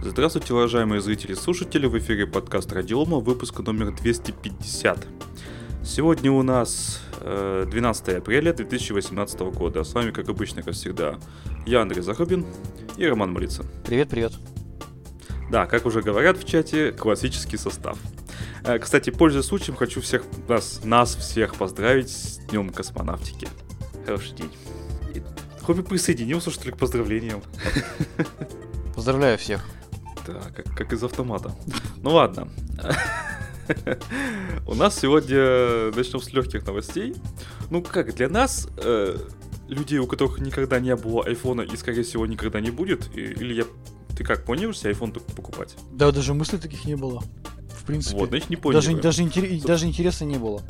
Здравствуйте, уважаемые зрители и слушатели, в эфире подкаст Радиома, выпуск номер 250. Сегодня у нас 12 э, апреля 2018 года. С вами, как обычно, как всегда, я Андрей Захубин и Роман Молица. Привет, привет. Да, как уже говорят в чате, классический состав. Э, кстати, пользуясь случаем, хочу всех нас, нас всех поздравить с Днем космонавтики. Хороший день. И Хобби присоединился, что ли, к поздравлениям. Поздравляю всех. Да, как, как из автомата. Ну ладно. У нас сегодня начнем с легких новостей. Ну как, для нас, э, людей, у которых никогда не было айфона и, скорее всего, никогда не будет, или я... Ты как, планируешься iPhone покупать? Да, даже мыслей таких не было. В принципе. Вот, значит, не понял. Даже, даже, интер... даже интереса не было.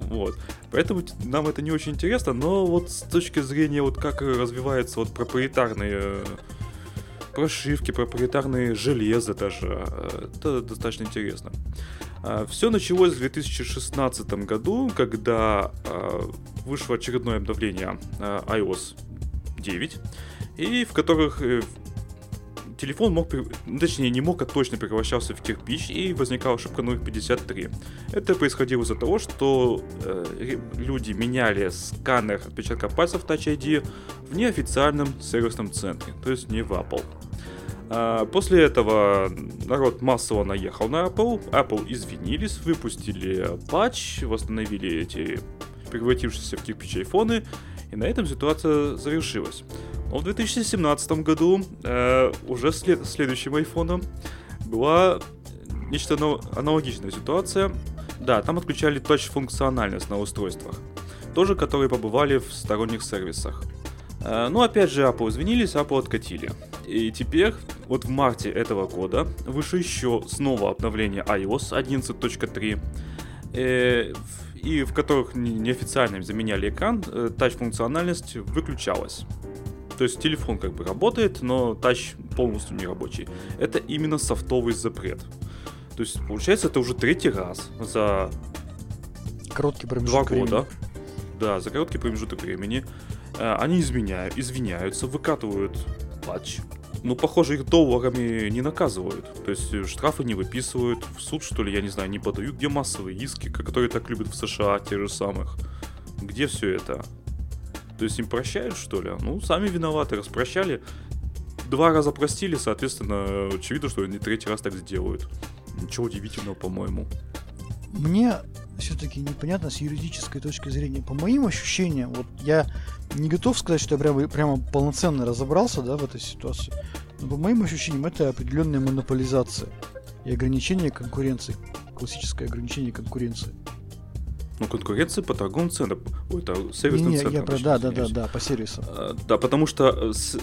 Вот. Поэтому нам это не очень интересно, но вот с точки зрения вот как развиваются вот проприетарные прошивки, проприетарные железо даже. Это достаточно интересно. А, Все началось в 2016 году, когда а, вышло очередное обновление а, iOS 9, и в которых э, телефон мог, ну, точнее не мог, а точно превращался в кирпич и возникала ошибка номер 53. Это происходило из-за того, что э, люди меняли сканер отпечатка пальцев Touch ID в неофициальном сервисном центре, то есть не в Apple. А, после этого народ массово наехал на Apple, Apple извинились, выпустили патч, восстановили эти превратившиеся в кирпич айфоны, и на этом ситуация завершилась. Но в 2017 году э, уже след, следующим айфоном была нечто аналогичная ситуация. Да, там отключали тач-функциональность на устройствах, тоже которые побывали в сторонних сервисах. Э, ну, опять же, Apple извинились, Apple откатили. И теперь, вот в марте этого года, вышло еще снова обновление iOS 11.3, э, и в которых неофициально заменяли экран, э, тач-функциональность выключалась. То есть телефон как бы работает, но тач полностью не рабочий. Это именно софтовый запрет. То есть, получается, это уже третий раз за короткий промежуток два года. Времени. Да, за короткий промежуток времени. Э, они изменяют, извиняются, выкатывают патч. Ну, похоже, их долларами не наказывают. То есть э, штрафы не выписывают, в суд, что ли, я не знаю, не подают. Где массовые иски, которые так любят в США, те же самых? Где все это? То есть им прощают, что ли? Ну, сами виноваты, распрощали. Два раза простили, соответственно, очевидно, что они третий раз так сделают. Ничего удивительного, по-моему. Мне все-таки непонятно с юридической точки зрения. По моим ощущениям, вот я не готов сказать, что я прямо, прямо полноценно разобрался да, в этой ситуации. Но по моим ощущениям, это определенная монополизация и ограничение конкуренции. Классическое ограничение конкуренции. Ну, конкуренция по торговым ценам. Ой, это сервисным не, не, центрам. Я про, да, да, да, да, по сервисам. А, да, потому что э, с,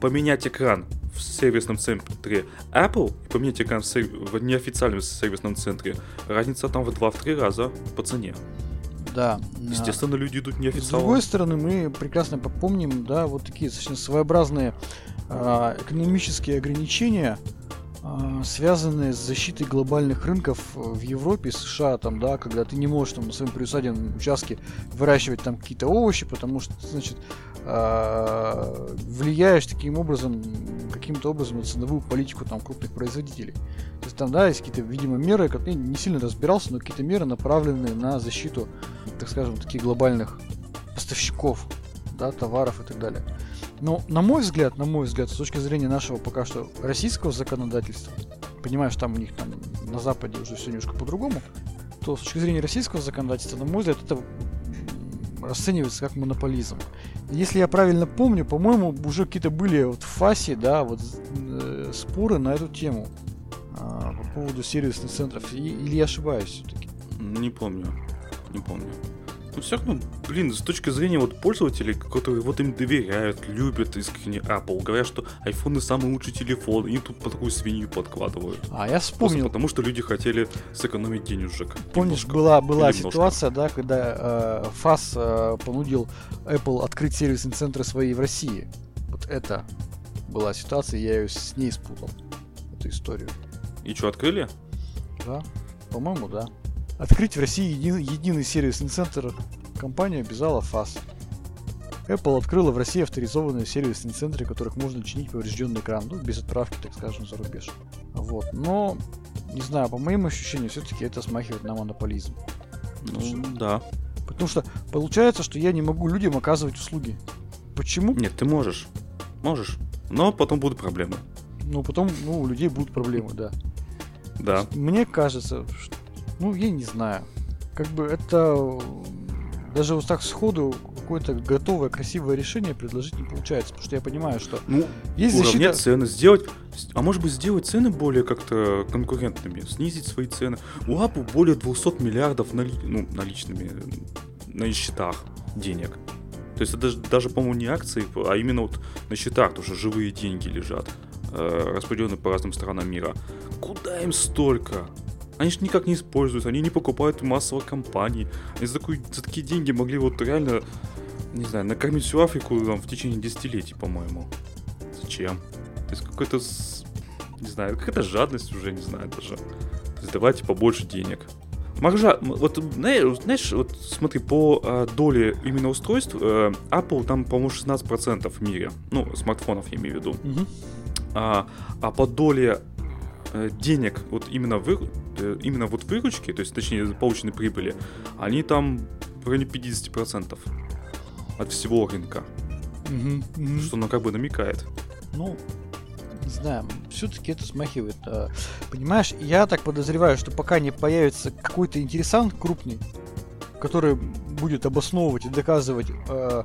поменять экран в сервисном центре Apple и поменять экран в, сер... в неофициальном сервисном центре, разница там в 2-3 раза по цене. Да. Естественно, люди идут неофициально. С другой стороны, мы прекрасно помним, да, вот такие достаточно своеобразные э, экономические ограничения, э, связанные с защитой глобальных рынков в Европе, США, там, да, когда ты не можешь там на своем приусадебном участке выращивать там какие-то овощи, потому что, значит, влияешь таким образом, каким-то образом на ценовую политику там крупных производителей. То есть там, да, есть какие-то, видимо, меры, как я не сильно разбирался, но какие-то меры направленные на защиту, так скажем, таких глобальных поставщиков, да, товаров и так далее. Но, на мой взгляд, на мой взгляд, с точки зрения нашего пока что российского законодательства, понимаешь, там у них там на Западе уже все немножко по-другому, то с точки зрения российского законодательства, на мой взгляд, это расценивается как монополизм. Если я правильно помню, по-моему, уже какие-то были вот в ФАСе, да, вот э, споры на эту тему э, по поводу сервисных центров. И, или я ошибаюсь все-таки? Не помню, не помню. Ну, все равно, блин, с точки зрения вот пользователей, которые вот им доверяют, любят искренне Apple, говорят, что iPhone самый лучший телефон, и тут по такую свинью подкладывают. А, я вспомнил. Просто потому что люди хотели сэкономить денежек. Помнишь, немножко, была, была ситуация, да, когда э, ФАС э, понудил Apple открыть сервисные центры свои в России. Вот это была ситуация, я ее с ней спутал, эту историю. И что, открыли? Да, по-моему, да. Открыть в России един, единый сервисный центр компания обязала ФАС. Apple открыла в России авторизованные сервисные центры, в которых можно чинить поврежденный экран, ну, без отправки, так скажем, за рубеж. Вот. Но, не знаю, по моим ощущениям, все-таки это смахивает на монополизм. Ну, что, да. Потому что получается, что я не могу людям оказывать услуги. Почему? Нет, ты можешь. Можешь. Но потом будут проблемы. Ну, потом, ну, у людей будут проблемы, да. Да. Мне кажется, что, ну, я не знаю. Как бы это даже вот так сходу какое-то готовое, красивое решение предложить не получается, потому что я понимаю, что ну, есть защита... цены, сделать, а может быть сделать цены более как-то конкурентными, снизить свои цены. У Apple более 200 миллиардов нали... ну, наличными на счетах денег. То есть это даже, даже по-моему, не акции, а именно вот на счетах тоже живые деньги лежат, э, распределенные по разным странам мира. Куда им столько? Они же никак не используются, они не покупают массово компании. Они за, такой, за такие деньги могли вот реально, не знаю, накормить всю Африку там, в течение десятилетий, по-моему. Зачем? То есть какой-то, не знаю, какая-то жадность уже, не знаю даже. То есть давайте побольше денег. Маржа, вот знаешь, вот смотри, по э, доле именно устройств, э, Apple там, по-моему, 16% в мире. Ну, смартфонов я имею в виду. Угу. А, а по доле э, денег, вот именно, вы, именно вот выручки, то есть, точнее, полученной прибыли, они там в районе 50% от всего рынка. Угу, угу. Что, ну, как бы намекает. Ну, не знаю, все-таки это смахивает. А, понимаешь, я так подозреваю, что пока не появится какой-то интересант крупный, который будет обосновывать и доказывать э,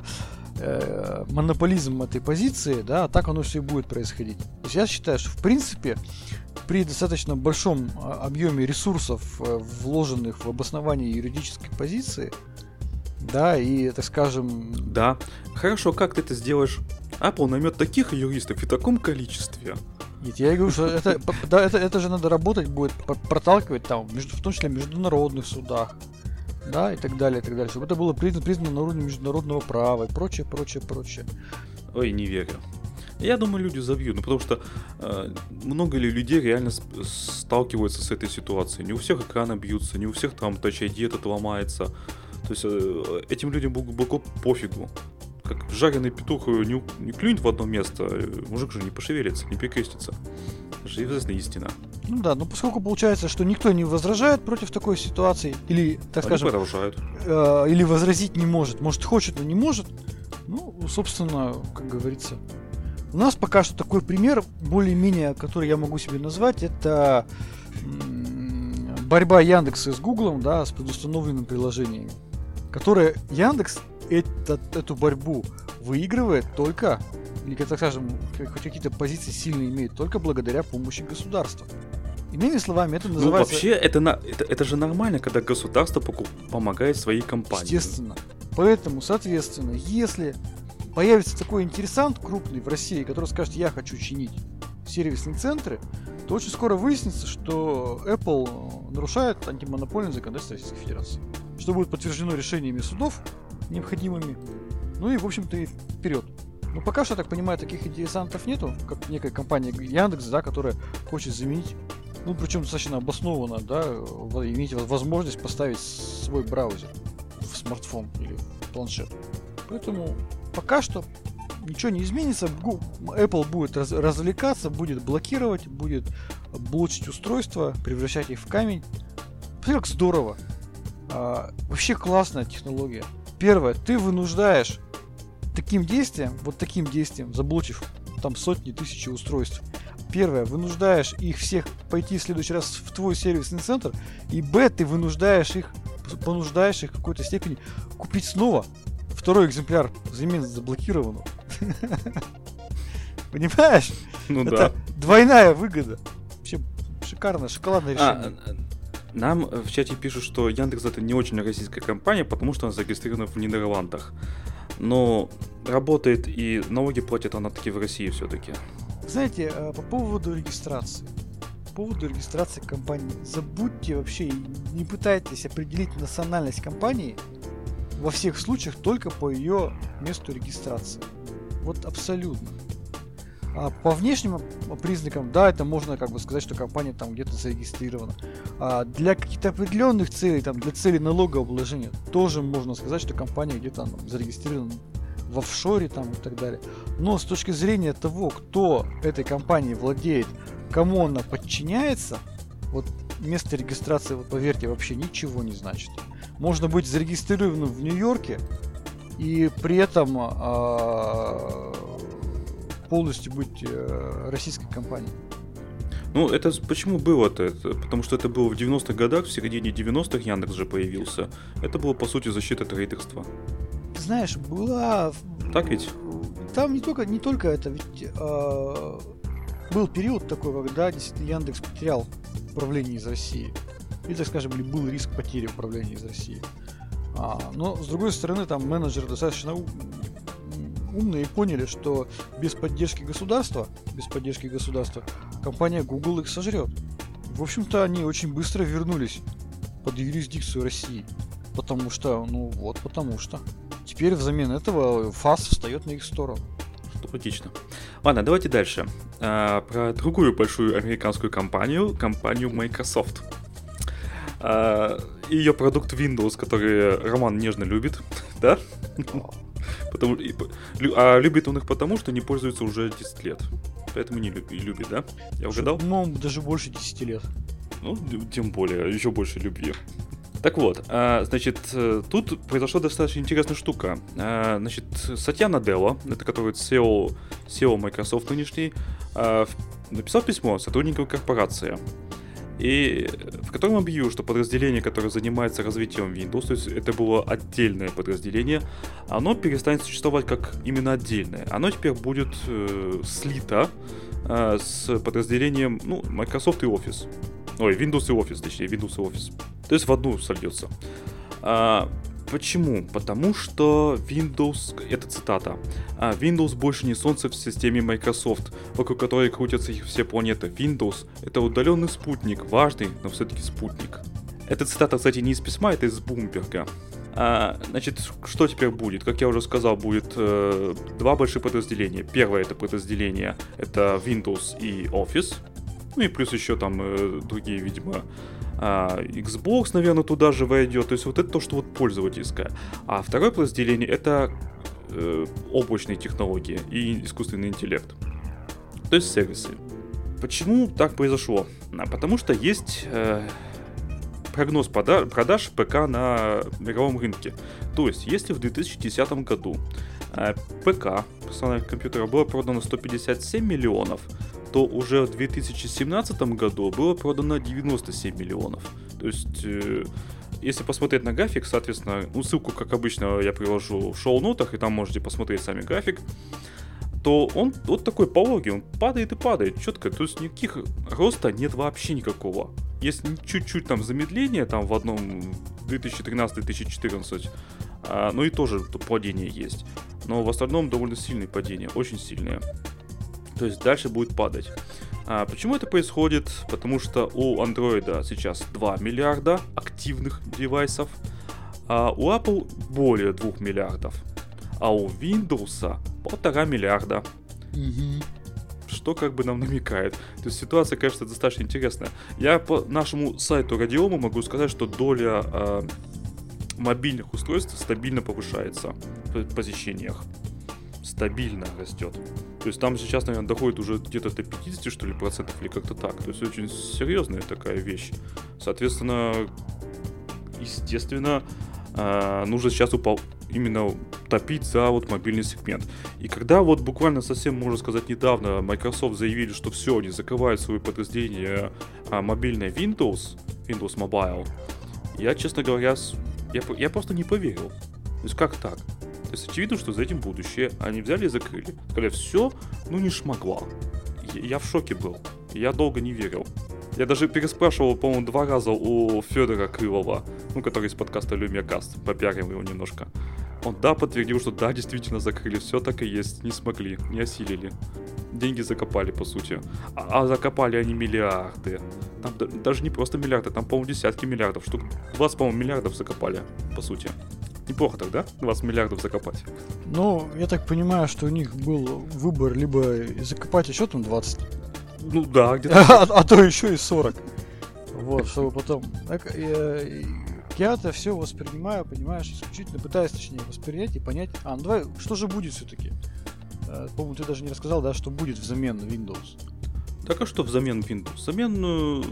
э, монополизм этой позиции, да, так оно все и будет происходить. То есть я считаю, что в принципе при достаточно большом объеме ресурсов, э, вложенных в обоснование юридической позиции, да, и, так скажем... Да, хорошо, как ты это сделаешь? Apple наймет таких юристов в таком количестве. Нет, я говорю, что это, да, это, это же надо работать будет, проталкивать там, между, в том числе в международных судах, да, и так далее, и так далее, чтобы это было признано, признано на уровне международного права и прочее, прочее, прочее. Ой, не верю. Я думаю, люди забьют, ну потому что э, много ли людей реально сталкиваются с этой ситуацией. Не у всех экраны бьются, не у всех там Touch ID этот ломается. То есть э, этим людям глубоко пофигу как жареный петух не, не клюнет в одно место, мужик же не пошевелится, не перекрестится. Это же известная истина. Ну да, но поскольку получается, что никто не возражает против такой ситуации, или, так Они скажем, продолжают. Э, или возразить не может, может хочет, но не может, ну, собственно, как говорится, у нас пока что такой пример, более-менее, который я могу себе назвать, это борьба Яндекса с Гуглом, да, с предустановленными приложениями, которые Яндекс этот, эту борьбу выигрывает только, или, так скажем, хоть какие-то позиции сильные имеет, только благодаря помощи государства. Иными словами, это ну, называется... Ну, вообще, это, на, это, это же нормально, когда государство покуп, помогает своей компании. Естественно. Поэтому, соответственно, если появится такой интересант крупный в России, который скажет, я хочу чинить сервисные центры, то очень скоро выяснится, что Apple нарушает антимонопольное законодательство Российской Федерации. Что будет подтверждено решениями судов, необходимыми. Ну и, в общем-то, и вперед. Но пока что, я так понимаю, таких интересантов нету, как некая компания Яндекс, да, которая хочет заменить, ну, причем достаточно обоснованно, да, иметь возможность поставить свой браузер в смартфон или в планшет. Поэтому пока что ничего не изменится. Apple будет раз, развлекаться, будет блокировать, будет блочить устройства, превращать их в камень. Посмотри, как здорово. А, вообще классная технология. Первое, ты вынуждаешь таким действием, вот таким действием, заблочив там сотни, тысячи устройств, первое, вынуждаешь их всех пойти в следующий раз в твой сервисный центр, и б, ты вынуждаешь их, понуждаешь их в какой-то степени купить снова второй экземпляр взамен заблокированного. Понимаешь? Ну Это да. двойная выгода. Вообще шикарное, шоколадное а, решение. А, нам в чате пишут, что Яндекс это не очень российская компания, потому что она зарегистрирована в Нидерландах. Но работает и налоги платит она таки в России все-таки. Знаете, э, по поводу регистрации. По поводу регистрации компании. Забудьте вообще, не пытайтесь определить национальность компании во всех случаях только по ее месту регистрации. Вот абсолютно. А по внешним признакам, да, это можно как бы сказать, что компания там где-то зарегистрирована. А для каких-то определенных целей, там, для целей налогообложения, тоже можно сказать, что компания где-то там, зарегистрирована в офшоре там и так далее. Но с точки зрения того, кто этой компанией владеет, кому она подчиняется, вот место регистрации, вот поверьте, вообще ничего не значит. Можно быть зарегистрированным в Нью-Йорке и при этом э, полностью быть э, российской компанией. Ну, это почему было-то? Это, потому что это было в 90-х годах, в середине 90-х Яндекс же появился. Это было, по сути, защита трейдерства. Ты знаешь, была... Так ведь? Там не только, не только это, ведь э, был период такой, когда действительно Яндекс потерял управление из России. И, так скажем, был риск потери управления из России. А, но, с другой стороны, там менеджеры достаточно умные и поняли, что без поддержки государства, без поддержки государства, компания Google их сожрет. В общем-то, они очень быстро вернулись под юрисдикцию России. Потому что, ну вот, потому что. Теперь взамен этого ФАС встает на их сторону. Логично. Ладно, давайте дальше. А, про другую большую американскую компанию, компанию Microsoft. А, ее продукт Windows, который Роман нежно любит, да? Потому, а любит он их потому, что не пользуется уже 10 лет. Поэтому не любит, любит да? Я угадал? Ну, даже больше 10 лет. Ну, тем более, еще больше любви. Так вот, а, значит, э, тут произошла достаточно интересная штука. А, значит, Сатья Наделла, это который SEO, SEO Microsoft нынешний, написал письмо сотрудникам корпорации и в котором объявил, что подразделение, которое занимается развитием Windows, то есть это было отдельное подразделение, оно перестанет существовать как именно отдельное. Оно теперь будет э, слито э, с подразделением ну, Microsoft и Office. Ой, Windows и Office, точнее, Windows и Office. То есть в одну сольется. А, Почему? Потому что Windows, это цитата, «А, Windows больше не солнце в системе Microsoft, вокруг которой крутятся их все планеты. Windows — это удаленный спутник, важный, но все-таки спутник. Эта цитата, кстати, не из письма, это из Бумберга. А, значит, что теперь будет? Как я уже сказал, будет э, два больших подразделения. Первое это подразделение, это Windows и Office. Ну и плюс еще там э, другие, видимо, а, Xbox, наверное, туда же войдет. То есть вот это то, что вот пользовательское. А второе подразделение это э, облачные технологии и искусственный интеллект. То есть сервисы. Почему так произошло? А, потому что есть э, прогноз пода- продаж ПК на мировом рынке. То есть, если в 2010 году э, ПК персональных компьютеров было продано 157 миллионов, то уже в 2017 году было продано 97 миллионов. То есть, э, если посмотреть на график, соответственно, ну, ссылку, как обычно, я приложу в шоу-нотах, и там можете посмотреть сами график, то он вот такой пологий, он падает и падает четко, то есть никаких роста нет вообще никакого. Есть чуть-чуть там замедление там в одном 2013-2014, а, ну и тоже падение есть. Но в остальном довольно сильные падения, очень сильные то есть дальше будет падать. А почему это происходит? Потому что у Android сейчас 2 миллиарда активных девайсов, а у Apple более 2 миллиардов, а у Windows полтора миллиарда. Угу. Что как бы нам намекает. То есть ситуация, конечно, достаточно интересная. Я по нашему сайту Радиома могу сказать, что доля э, мобильных устройств стабильно повышается в посещениях стабильно растет. То есть там сейчас, наверное, доходит уже где-то до 50, что ли, процентов или как-то так. То есть очень серьезная такая вещь. Соответственно, естественно, а, нужно сейчас упал именно топить за вот мобильный сегмент. И когда вот буквально совсем, можно сказать, недавно Microsoft заявили, что все, они закрывают свое подразделение а, мобильное Windows, Windows Mobile, я, честно говоря, я, я просто не поверил. То есть как так? То есть очевидно, что за этим будущее. Они взяли и закрыли. Сказали, все, ну не шмогла. Я в шоке был. Я долго не верил. Я даже переспрашивал, по-моему, два раза у Федора Крылова, ну, который из подкаста Люмиакаст, попиарим его немножко. Он, да, подтвердил, что да, действительно закрыли, все так и есть, не смогли, не осилили. Деньги закопали, по сути. А, а закопали они миллиарды. Там да, даже не просто миллиарды, там, по-моему, десятки миллиардов, штук 20, по-моему, миллиардов закопали, по сути. Неплохо тогда, 20 миллиардов закопать. Ну, я так понимаю, что у них был выбор либо закопать еще там 20. Ну да, где-то. а, а то еще и 40. Вот, чтобы потом... Так, я это все воспринимаю, понимаешь, исключительно пытаюсь, точнее, воспринять и понять, а, ну давай, что же будет все-таки? Э, по-моему, ты даже не рассказал, да, что будет взамен Windows. Так а что взамен Windows? Взамен э,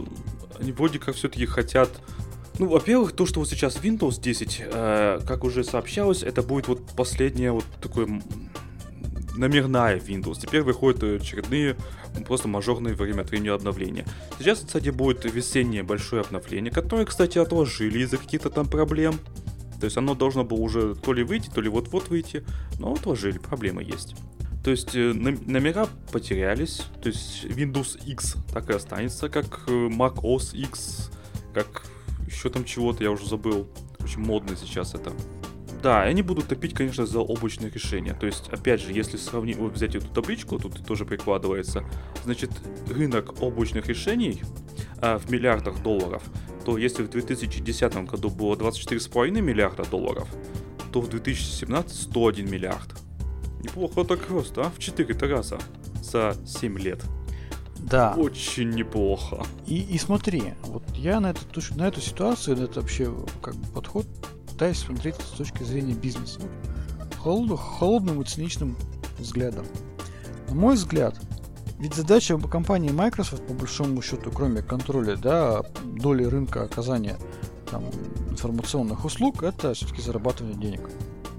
они вроде как все-таки хотят ну, во-первых, то, что вот сейчас Windows 10, э, как уже сообщалось, это будет вот последняя вот такое номерная Windows. Теперь выходят очередные просто мажорные время от времени обновления. Сейчас, кстати, будет весеннее большое обновление, которое, кстати, отложили из-за каких-то там проблем. То есть оно должно было уже то ли выйти, то ли вот-вот выйти, но отложили, проблемы есть. То есть э, номера потерялись, то есть Windows X так и останется, как э, Mac OS X, как еще там чего-то, я уже забыл. Очень модно сейчас это. Да, они будут топить, конечно, за облачные решения. То есть, опять же, если сравнить, вот взять эту табличку, тут тоже прикладывается, значит, рынок облачных решений а, в миллиардах долларов, то если в 2010 году было 24,5 миллиарда долларов, то в 2017 101 миллиард. Неплохо так рост, а? В 4 раза за 7 лет. Да. Очень неплохо. И, и смотри, вот я на эту, на эту ситуацию, на этот вообще как бы подход пытаюсь смотреть с точки зрения бизнеса. Холод, холодным и циничным взглядом. На мой взгляд, ведь задача компании Microsoft, по большому счету, кроме контроля да, доли рынка оказания там, информационных услуг, это все-таки зарабатывание денег.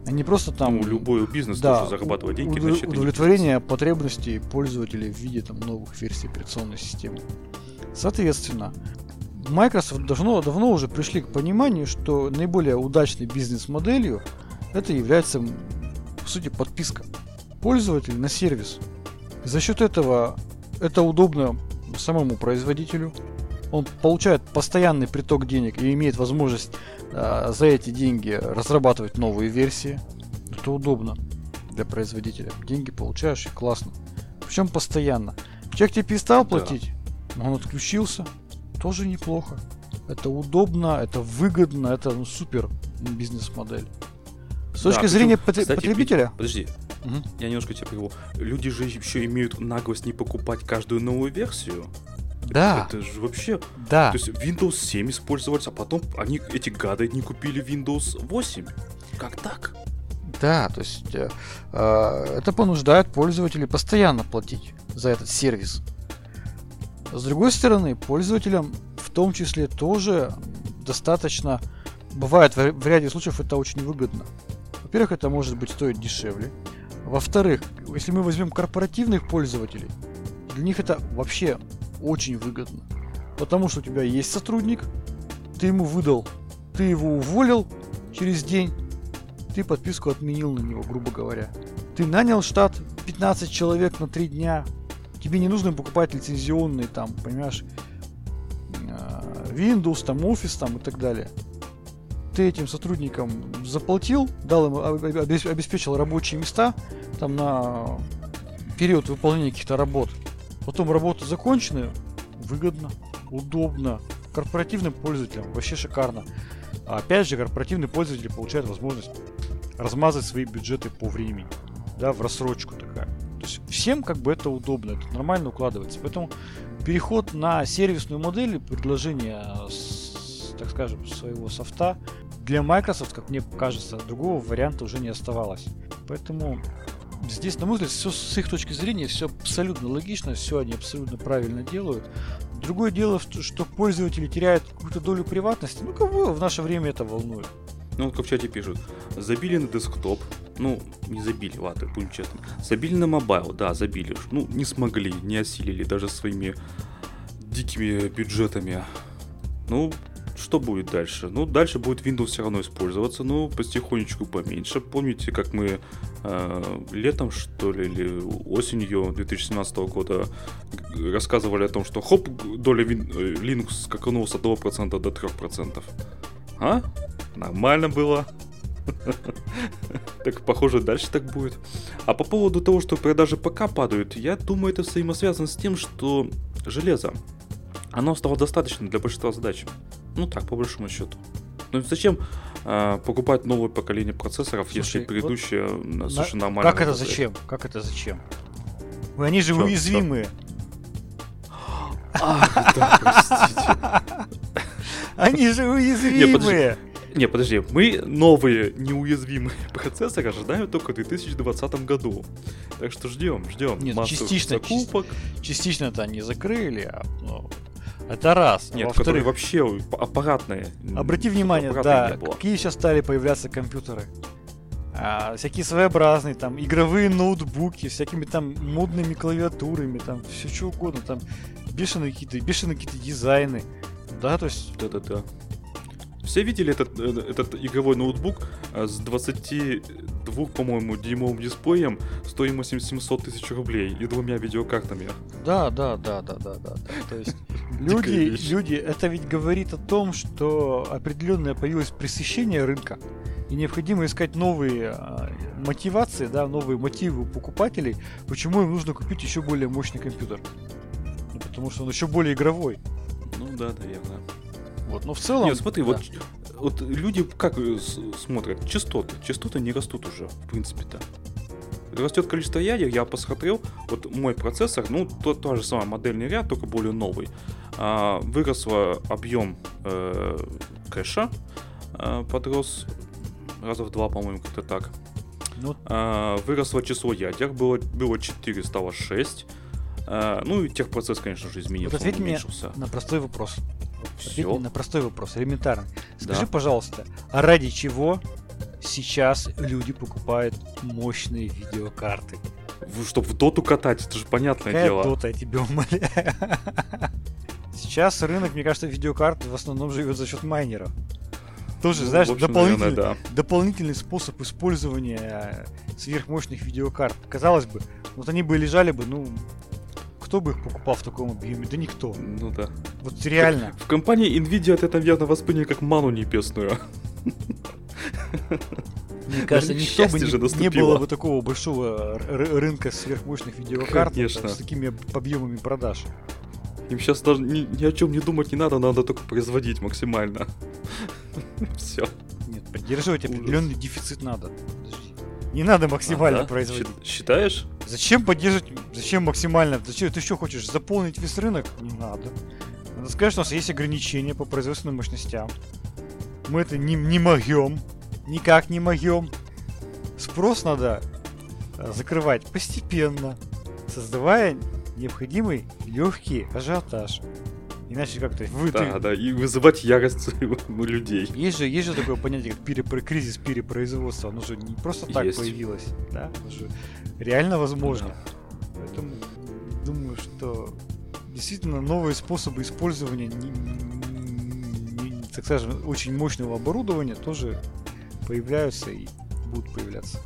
Не просто там... Ну, любой бизнес да, тоже зарабатывает деньги. Удов... Удовлетворение потребностей пользователей в виде там, новых версий операционной системы. Соответственно, Microsoft давно, давно уже пришли к пониманию, что наиболее удачной бизнес-моделью это является, по сути, подписка пользователей на сервис. За счет этого это удобно самому производителю. Он получает постоянный приток денег и имеет возможность э, за эти деньги разрабатывать новые версии. Это удобно для производителя. Деньги получаешь и классно. Причем постоянно. Человек тебе перестал платить, да. он отключился, тоже неплохо. Это удобно, это выгодно, это ну, супер бизнес-модель. С точки да, зрения кстати, потребителя. Подожди, угу. я немножко тебя прерву. Люди же еще имеют наглость не покупать каждую новую версию. Да. Это, это же вообще... Да. То есть Windows 7 использовались, а потом они, эти гады, не купили Windows 8. Как так? Да, то есть э, э, это понуждает пользователей постоянно платить за этот сервис. С другой стороны, пользователям в том числе тоже достаточно, бывает в, в ряде случаев это очень выгодно. Во-первых, это может быть стоить дешевле. Во-вторых, если мы возьмем корпоративных пользователей, для них это вообще очень выгодно. Потому что у тебя есть сотрудник, ты ему выдал, ты его уволил через день, ты подписку отменил на него, грубо говоря. Ты нанял штат 15 человек на 3 дня, Тебе не нужно покупать лицензионные там, понимаешь, э, Windows, там, Office там и так далее. Ты этим сотрудникам заплатил, дал им, обеспечил рабочие места там на период выполнения каких-то работ. Потом работа закончена, выгодно, удобно, корпоративным пользователям вообще шикарно. А опять же, корпоративный пользователь получает возможность размазать свои бюджеты по времени, да, в рассрочку такая. То есть всем как бы это удобно, это нормально укладывается. Поэтому переход на сервисную модель предложения, так скажем, своего софта для Microsoft, как мне кажется, другого варианта уже не оставалось. Поэтому здесь, на мой взгляд, все с их точки зрения все абсолютно логично, все они абсолютно правильно делают. Другое дело, что пользователи теряют какую-то долю приватности. Ну, кого в наше время это волнует? Ну, как в чате пишут, забили на десктоп, ну, не забили, ладно, будем честны. Забили на mobile, да, забили. Ну, не смогли, не осилили даже своими дикими бюджетами. Ну, что будет дальше? Ну, дальше будет Windows все равно использоваться, но потихонечку поменьше. Помните, как мы э, летом, что ли, или осенью 2017 года рассказывали о том, что хоп, доля Win- э, Linux скаканула с 1% до 3%. А? Нормально было. Так, похоже, дальше так будет. А по поводу того, что продажи ПК падают, я думаю, это взаимосвязано с тем, что железо, оно стало достаточно для большинства задач. Ну так, по большому счету. Ну зачем э, покупать новое поколение процессоров, Слушай, если предыдущее вот совершенно на, нормально? Как это зачем? Как это зачем? Они же Чё, уязвимые. Ах, да, простите. Они же уязвимые. Не, подожди, мы новые неуязвимые процессоры ожидаем только в 2020 году. Так что ждем, ждем. Нет, частично, закупок. Частично-то они закрыли, а, ну, это раз. А Нет, которые Во-вторых, вообще аппаратные. обрати внимание, да, какие сейчас стали появляться компьютеры. А, всякие своеобразные, там, игровые ноутбуки, всякими там модными клавиатурами, там, все что угодно, там, бешеные какие-то, бешеные какие-то дизайны. Да, то есть, Да-да-да. Все видели этот, э, этот игровой ноутбук э, с 22, по-моему, дюймовым дисплеем стоимостью 700 тысяч рублей и двумя видеокартами. да, да, да, да, да, да. То есть, люди, люди, это ведь говорит о том, что определенное появилось пресыщение рынка, и необходимо искать новые а, мотивации, да, новые мотивы у покупателей, почему им нужно купить еще более мощный компьютер. Ну, потому что он еще более игровой. Ну да, наверное. Вот, но в целом... Нет, смотри, да. вот, вот люди как э, смотрят? Частоты. Частоты не растут уже, в принципе-то. Растет количество ядер, я посмотрел, вот мой процессор, ну, то, та же самая модельный ряд, только более новый. А, выросло объем э, кэша, а, подрос раза в два, по-моему, как-то так. Ну, А, выросло число ядер, было, было 4, стало 6. А, ну и техпроцесс, конечно же, изменился, Вот ответь мне на простой вопрос. Ответь на простой вопрос, элементарный. Скажи, Да. пожалуйста, а ради чего сейчас люди покупают мощные видеокарты? Чтобы в доту катать, это же понятное Какая дело. дота, я тебя умоляю. Сейчас рынок, мне кажется, видеокарт в основном живет за счет майнеров. Тоже, Ну, знаешь, общем, дополнительный, наверное, дополнительный способ использования сверхмощных видеокарт. Казалось бы, вот они бы лежали бы, ну, кто бы их покупал в таком объеме? Да никто. да. Ну да. Вот реально. В компании Nvidia это, наверное, восприняли как ману небесную. Мне кажется, Наверное, никто бы не, же не было бы такого большого р- рынка сверхмощных видеокарт Конечно. с такими объемами продаж. Им сейчас даже ни, ни о чем не думать не надо, надо только производить максимально. Все. Нет, поддерживать определенный дефицит надо. Не надо максимально производить. Считаешь? Зачем поддерживать, зачем максимально? Зачем ты что хочешь, заполнить весь рынок? Не надо. Надо сказать, что у нас есть ограничения по производственным мощностям. Мы это не, не могем. Никак не могем. Спрос надо э, закрывать постепенно, создавая необходимый легкий ажиотаж. Иначе как-то вы, ты- Да, да, и вызывать ярость у людей. Есть же, есть же такое понятие, как перепро- кризис перепроизводства. Оно же не просто так Есть. появилось, да? Оно же реально возможно. Поэтому думаю, что действительно новые способы использования, не- не- не- так скажем, очень мощного оборудования тоже появляются и будут появляться.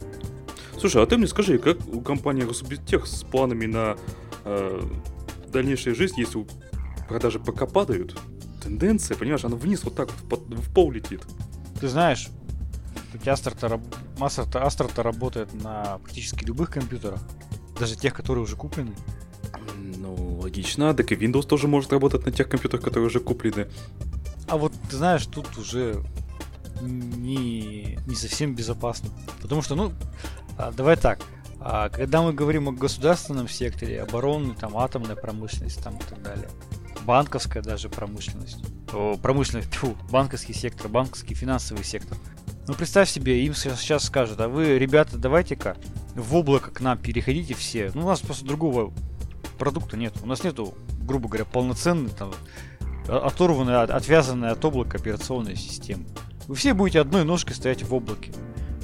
Слушай, а ты мне скажи, как у компании Росбиттех с планами на э, дальнейшую жизнь, если у продажи ПК падают, тенденция, понимаешь, она вниз вот так вот в, под- в пол летит. Ты знаешь, Astra-то- Astra-то работает на практически любых компьютерах, даже тех, которые уже куплены. Ну, логично, так и Windows тоже может работать на тех компьютерах, которые уже куплены. А вот ты знаешь, тут уже не, не совсем безопасно. Потому что, ну, а, давай так. а, Когда мы говорим о государственном секторе, оборонной, там, атомной промышленности, там, и так далее, банковская даже промышленность, о, промышленность, тьфу, банковский сектор, банковский финансовый сектор. Ну, представь себе, им сейчас, скажут, а вы, ребята, давайте-ка в облако к нам переходите все. Ну, у нас просто другого продукта нет. У нас нету, грубо говоря, полноценной там о- оторванной, от- отвязанной от облака операционной системы. Вы все будете одной ножкой стоять в облаке.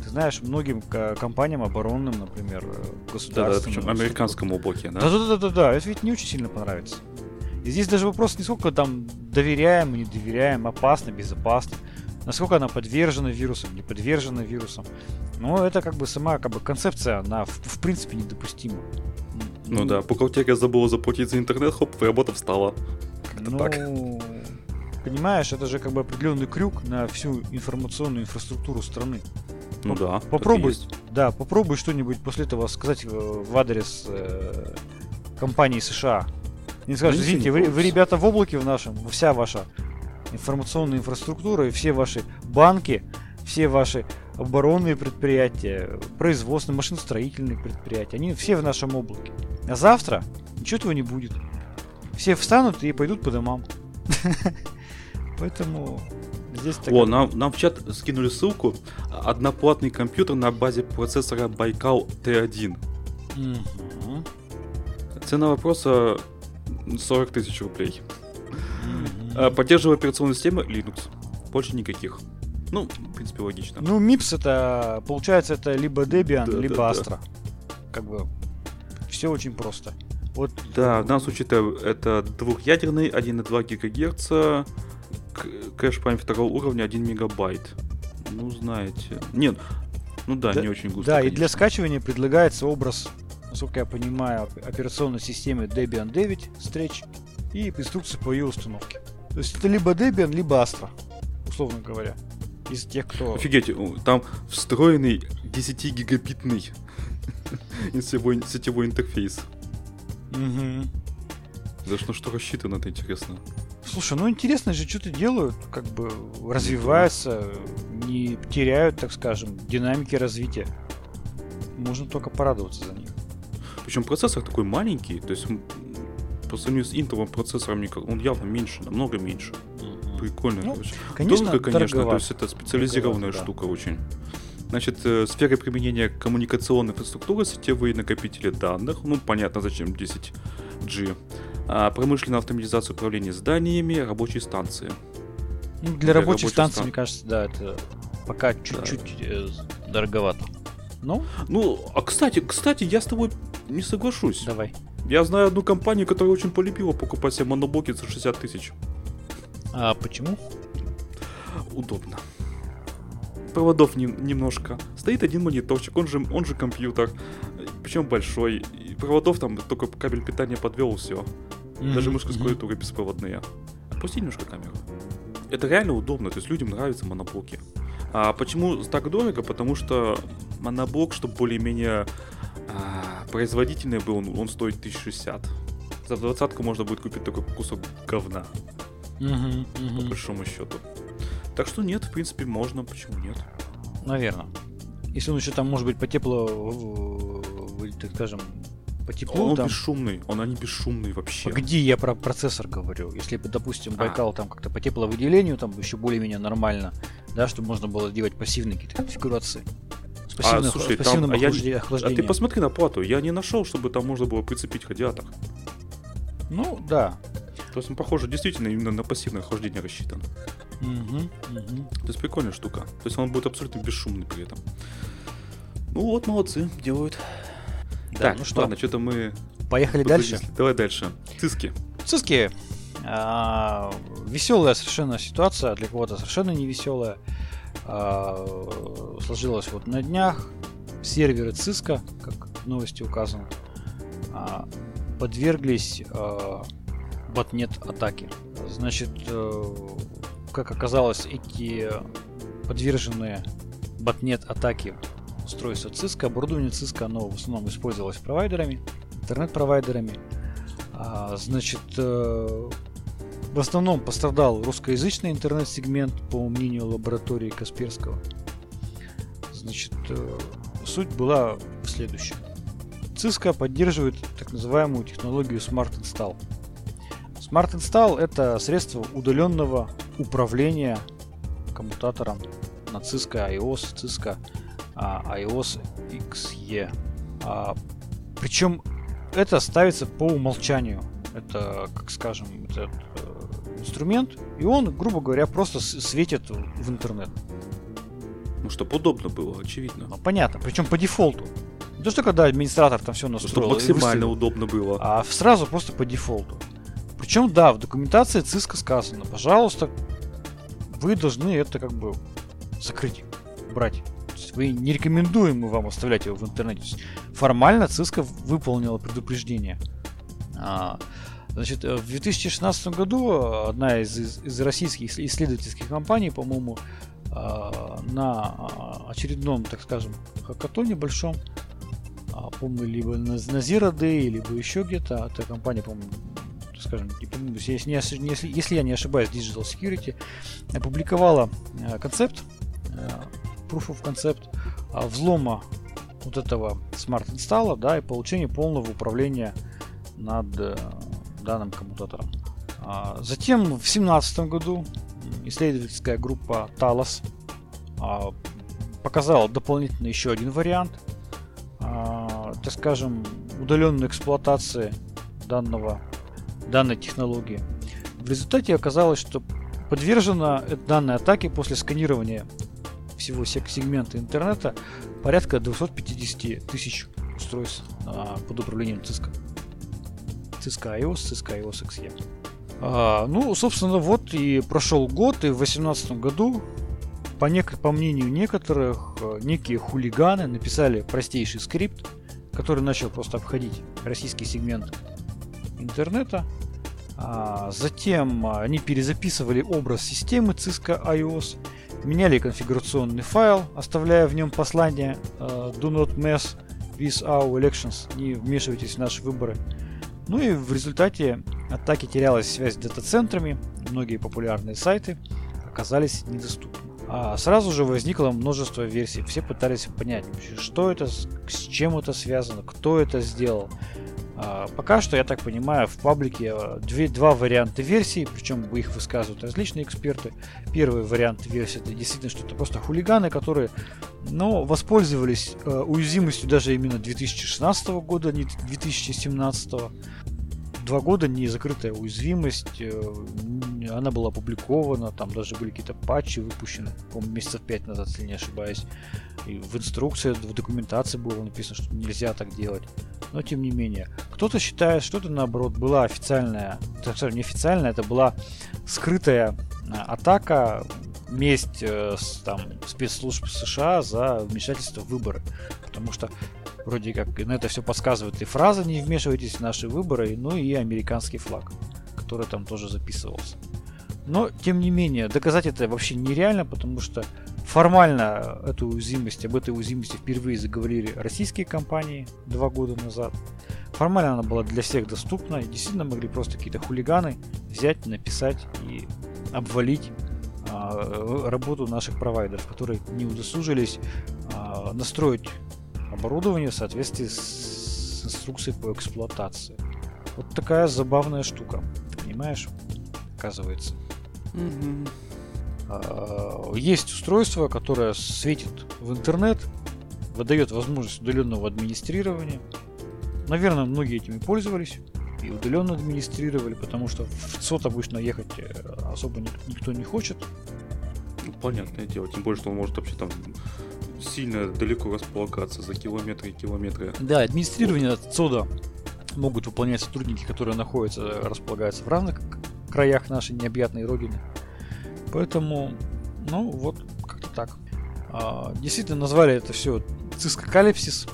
Ты знаешь, многим ко- компаниям оборонным, например, э, Да, да, государственным... причем американскому облаке, да? Да, да, да, да, да, это ведь не очень сильно понравится. И здесь даже вопрос не сколько там доверяем, не доверяем, опасно, безопасно, насколько она подвержена вирусам, не подвержена вирусам. Но это как бы сама как бы концепция, она в, в принципе недопустима. Ну да, бухгалтерия забыла заплатить за интернет, хоп, работа встала. Как-то ну, так. понимаешь, это же как бы определенный крюк на всю информационную инфраструктуру страны. Ну да. попробуй. Да, попробуй что-нибудь после этого сказать э, в адрес э, компании США. Не скажешь, ничего извините, вы, вы, ребята в облаке в нашем, вся ваша информационная инфраструктура, и все ваши банки, все ваши оборонные предприятия, производственные, машиностроительные предприятия, они все в нашем облаке. А завтра ничего этого не будет. Все встанут и пойдут по домам. Поэтому здесь так... О, нам, нам в чат скинули ссылку. Одноплатный компьютер на базе процессора Baikal T1. Мгм. Цена вопроса 40 тысяч рублей. А, Поддерживая операционную систему Linux. Больше никаких. Ну, в принципе, логично. Ну, MIPS это, получается, это либо Debian, Да, либо да, да. Astra. Как бы все очень просто. Вот Да, в данном случае это, это двухъядерный 1,2 ГГц, кэш память второго уровня 1 мегабайт. Ну, знаете. Нет, ну да, Да- не очень густо. Да, и конечно. для скачивания предлагается образ, насколько я понимаю, оп- операционной системы Debian 9 Stretch и инструкции по ее установке. То есть это либо Debian, либо Astra, условно говоря. Из тех, кто... Офигеть, там встроенный 10-гигабитный сетевой, сетевой интерфейс. Мгм. За что, что рассчитано, это интересно. Слушай, ну интересно же, что-то делают, как бы развиваются, не теряют, так скажем, динамики развития. Можно только порадоваться за них. Причем процессор такой маленький, то есть по сравнению с интовым процессором он явно меньше, намного меньше. Прикольно, Ну, короче. Конечно, Дорого, конечно, то есть это специализированная да. штука очень. Значит, э, сферы применения коммуникационной инфраструктуры, сетевые накопители данных, ну, понятно, зачем 10G, а, промышленная автоматизация управления зданиями, рабочие станции. Ну, для Для рабочих рабочих станций, стран. мне кажется, да, это пока чуть-чуть э, дороговато. Ну, Ну, а кстати, кстати, я с тобой не соглашусь. давай. Я знаю одну компанию, которая очень полюбила покупать себе моноблоки за 60 тысяч. А почему? Удобно. Проводов не- немножко. Стоит один мониторчик, он же, он же компьютер. Причем большой. И проводов там только кабель питания подвел, все. Даже Мгм, мышка с клавиатурой беспроводные. Опусти немножко камеру. Это реально удобно, то есть людям нравятся моноблоки. А почему так дорого? Потому что моноблок, чтобы более-менее а, производительный был, он, он стоит 1060. За двадцатку можно будет купить такой кусок говна, Мгм, по мгм. большому счету. Так что нет, в принципе, можно, почему нет? Наверное. Если он еще там, может быть, по тепло, так скажем, по теплу он там. бесшумный, он они бесшумные вообще. Где я про процессор говорю? Если бы, допустим, А. Байкал там как-то по тепловыделению, там еще более-менее нормально, да, чтобы можно было делать пассивные какие-то конфигурации. А, слушай, там- а я- А ты посмотри на плату, я не нашел, чтобы там можно было прицепить радиатор. Ну, да. То есть он, похоже, действительно именно на пассивное охлаждение рассчитан. Мгм, мгм. То есть прикольная штука. То есть он будет абсолютно бесшумный при этом. Ну вот, молодцы, делают. Да, так, ну что, ладно, что-то мы... поехали дальше. Давай дальше. Циски. Циски. веселая совершенно ситуация, для кого-то совершенно не веселая. Сложилась вот на днях. Серверы Cisco, как в новости указано, а, подверглись а, ботнет атаке. Значит, э, как оказалось, эти подверженные ботнет атаки устройства Cisco, оборудование Cisco, оно в основном использовалось провайдерами, интернет-провайдерами. А, значит, э, в основном пострадал русскоязычный интернет-сегмент, по мнению лаборатории Касперского. Значит, э, суть была в следующем. Cisco поддерживает так называемую технологию Smart Install. Smart Install это средство удаленного управления коммутатором на Cisco iOS, Cisco а, iOS XE. А, причем это ставится по умолчанию. Это, как скажем, этот э, инструмент, и он, грубо говоря, просто светит в интернет. Ну, чтобы удобно было, очевидно. Ну, понятно, причем по дефолту. Не то, что когда администратор там все Чтобы настроил. и максимально удобно было. а сразу просто по дефолту. Причем, да, в документации Cisco сказано, пожалуйста, вы должны это как бы закрыть, есть вы не рекомендуем мы вам оставлять его в интернете. Формально Cisco выполнила предупреждение. А, значит, э, в 2016 году одна из, из, российских исслед- исследовательских компаний, по-моему, а, на а, очередном, так скажем, хакатоне большом, а, помню, либо на, на Zero Day, либо еще где-то, эта компания, по-моему, скажем, если, если, если я не ошибаюсь, Digital Security, опубликовала э, концепт, э, proof of concept а, взлома вот этого смарт инсталла, да, и получения полного управления над э, данным коммутатором. А, Затем в 2017 году исследовательская группа а, показала дополнительно еще один вариант, а, так скажем, удаленной эксплуатации данного, данной технологии. В результате оказалось, что подвержена данной атаке после сканирования всего сегмента интернета порядка 250 тысяч устройств а, под управлением Cisco. Cisco iOS, Cisco iOS XE. А, ну, собственно, вот и прошел год, и в 2018 году, по, нек- по мнению некоторых, э, некие хулиганы написали простейший скрипт, который начал просто обходить российский сегмент интернета. А, затем они перезаписывали образ системы Cisco iOS, меняли конфигурационный файл, оставляя в нем послание uh, Do not mess with our elections, не вмешивайтесь в наши выборы. Ну и в результате атаки терялась связь с дата-центрами, многие популярные сайты оказались недоступны. А сразу же возникло множество версий. Все пытались понять, что это, с чем это связано, кто это сделал. А, пока что, я так понимаю, в паблике а, две, два варианта версий, причем их высказывают различные эксперты. Первый вариант версии это действительно что-то просто хулиганы, которые ну, воспользовались э, уязвимостью даже именно 2016 года, не 2017 два года не закрытая уязвимость, э, она была опубликована, там даже были какие-то патчи выпущены, по-моему, месяцев пять назад, если не ошибаюсь. И в инструкции, в документации было написано, что нельзя так делать. Но тем не менее, кто-то считает, что это наоборот была официальная, так скажем, неофициальная, это была скрытая а, атака, месть э, там, спецслужб США за вмешательство в выборы. Потому что Вроде как на это все подсказывает и фраза «Не вмешивайтесь в наши выборы», ну и американский флаг, который там тоже записывался. Но, тем не менее, доказать это вообще нереально, потому что формально эту уязвимость, об этой уязвимости впервые заговорили российские компании два года назад. Формально она была для всех доступна, и действительно могли просто какие-то хулиганы взять, написать и обвалить а, работу наших провайдеров, которые не удосужились а, настроить оборудование в соответствии с инструкцией по эксплуатации. Вот такая забавная штука, понимаешь, оказывается. Mm-hmm. Есть устройство, которое светит в интернет, выдает возможность удаленного администрирования. Наверное, многие этими пользовались и удаленно администрировали, потому что в ЦОД обычно ехать э, особо никто не хочет. Ну, понятное дело, тем более, что он может вообще там сильно далеко располагаться за километры и километры. Да, администрирование ЦОДа могут выполнять сотрудники, которые находятся, располагаются в разных краях нашей необъятной родины. Поэтому, ну вот, как-то так. А, действительно назвали это все цискокалипсис.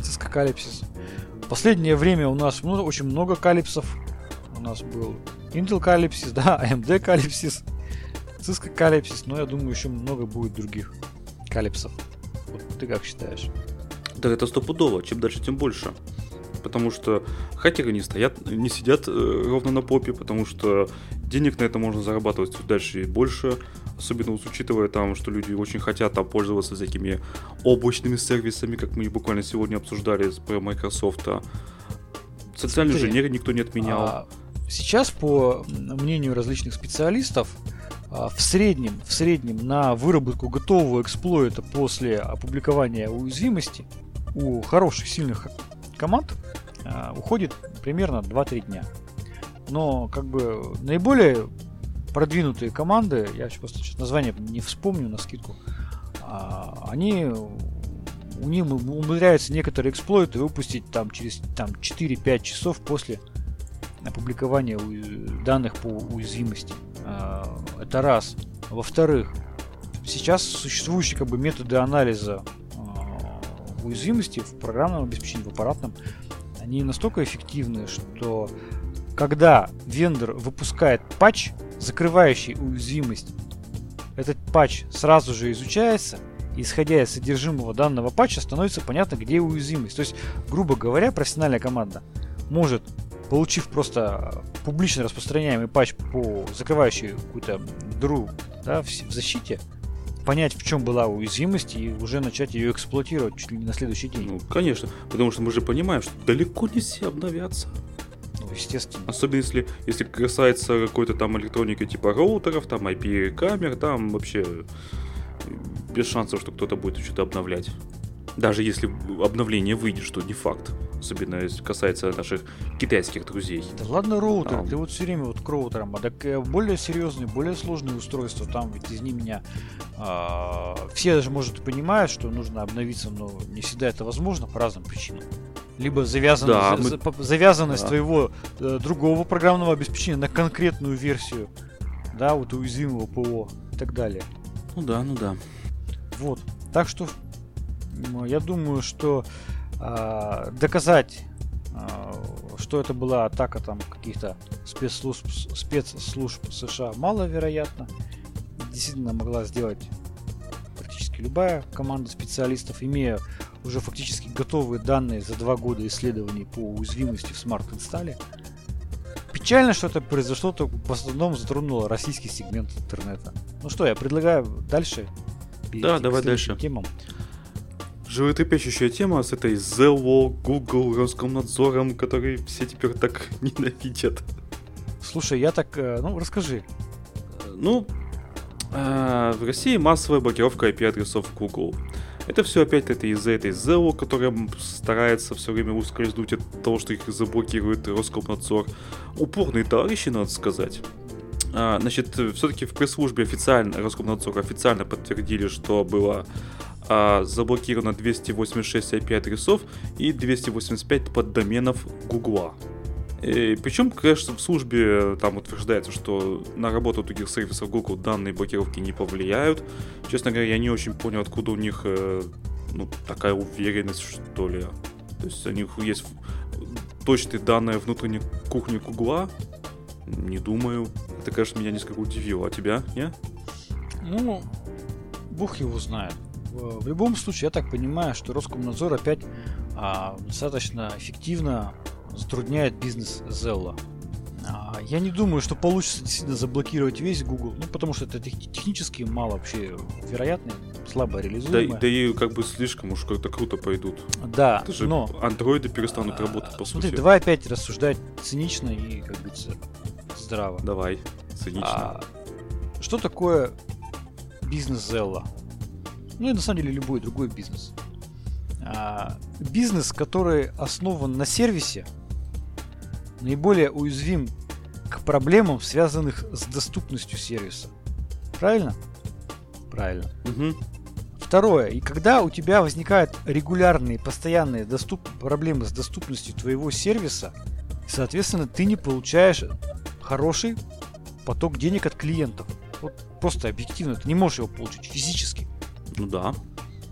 Цискокалипсис. В последнее время у нас много, очень много калипсов. У нас был Intel калипсис, да, AMD калипсис, Cisco калипсис, но я думаю, еще много будет других калипсов. Вот ты как считаешь? Да это стопудово, чем дальше, тем больше. Потому что хакеры не стоят, не сидят э, ровно на попе, потому что денег на это можно зарабатывать все дальше и больше. Особенно вот, учитывая там, что люди очень хотят там пользоваться всякими облачными сервисами, как мы буквально сегодня обсуждали про Microsoft. Социальный инженер никто не отменял. А сейчас, по мнению различных специалистов, в среднем, в среднем на выработку готового эксплойта после опубликования уязвимости у хороших, сильных команд а, уходит примерно 2-3 дня. Но как бы наиболее продвинутые команды, я просто название не вспомню на скидку, а, они у них умудряются некоторые эксплойты выпустить там через там, 4-5 часов после опубликования данных по уязвимости. А, это раз. Во-вторых, сейчас существующие как бы методы анализа а, уязвимости в программном обеспечении, в аппаратном, они настолько эффективны, что когда вендор выпускает патч, закрывающий уязвимость, этот патч сразу же изучается, и исходя из содержимого данного патча становится понятно, где уязвимость. То есть, грубо говоря, профессиональная команда может получив просто публично распространяемый патч по закрывающий какую-то дыру да, в, в защите, понять, в чем была уязвимость и уже начать ее эксплуатировать чуть ли не на следующий день. Ну, конечно, потому что мы же понимаем, что далеко не все обновятся. Ну, естественно. Особенно если, если касается какой-то там электроники типа роутеров, там IP-камер, там вообще без шансов, что кто-то будет что-то обновлять. Даже если обновление выйдет, что не факт. Особенно если касается наших китайских друзей. Да ладно роутер, А. ты вот все время вот к роутерам, а так э, более серьезные, более сложные устройства, там ведь из меня а, все даже, может, понимают, что нужно обновиться, но не всегда это возможно по разным причинам. Либо завязано, Да, за- мы- завязанность Да. твоего э, другого программного обеспечения на конкретную версию, да, вот уязвимого ПО и так далее. Ну да, ну да. Вот. Так что я думаю, что а, доказать, а, что это была атака там каких-то спецслужб, спецслужб США маловероятно. Действительно могла сделать практически любая команда специалистов, имея уже фактически готовые данные за два года исследований по уязвимости в Smart Install'е. Печально, что это произошло, то в основном затронуло российский сегмент интернета. Ну что, я предлагаю дальше Да, давай дальше. темам. Животрепещущая тема с этой ZELO, Google, Роскомнадзором, которые все теперь так ненавидят. Слушай, я так, э, ну расскажи. Ну, а, в России массовая блокировка IP-адресов Google. Это все опять это из-за этой ZELO, которая старается все время ускользнуть от того, что их заблокирует Роскомнадзор. Упорные товарищи, надо сказать. А, значит, все-таки в пресс-службе официально, Роскомнадзор официально подтвердили, что было а, заблокировано 286 IP-адресов и 285 поддоменов Гугла. Причем, конечно, в службе э, там утверждается, что на работу других сервисов Google данные блокировки не повлияют. Честно говоря, я не очень понял, откуда у них э, ну, такая уверенность, что ли. То есть у них есть точные данные внутренней кухни Гугла. Не думаю. Это, конечно, меня несколько удивило. А тебя, не? Ну, бог его знает. В, любом случае, я так понимаю, что Роскомнадзор опять а, достаточно эффективно затрудняет бизнес Zella. А, я не думаю, что получится действительно заблокировать весь Google, ну потому что это тех- технически мало вообще вероятно, слабо Да, реализуемо. да и как бы слишком уж как-то круто пойдут. Да, Это же но андроиды перестанут а, работать, по смотри, сути. давай опять рассуждать цинично и, как говорится, здраво. Давай, цинично. А, что такое бизнес Zella? Ну и на самом деле любой другой бизнес. А, бизнес, который основан на сервисе, наиболее уязвим к проблемам, связанных с доступностью сервиса. Правильно? Правильно. Мгм. Второе. И когда у тебя возникают регулярные, постоянные доступ... проблемы с доступностью твоего сервиса, соответственно, ты не получаешь хороший поток денег от клиентов. Вот просто объективно, ты не можешь его получить физически. Ну да.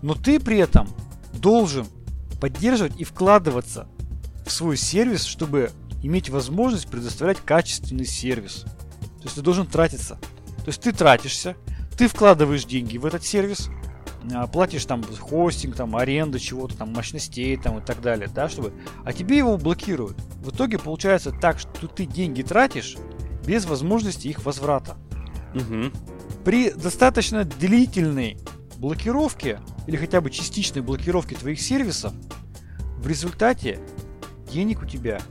Но ты при этом должен поддерживать и вкладываться в свой сервис, чтобы иметь возможность предоставлять качественный сервис. То есть ты должен тратиться. То есть ты тратишься, ты вкладываешь деньги в этот сервис, а, платишь там хостинг, там аренду чего-то, там мощностей там и так далее, да, чтобы, а тебе его блокируют. В итоге получается так, что ты деньги тратишь без возможности их возврата. Мгм. При достаточно длительной блокировке или хотя бы частичной блокировке твоих сервисов, в результате денег у тебя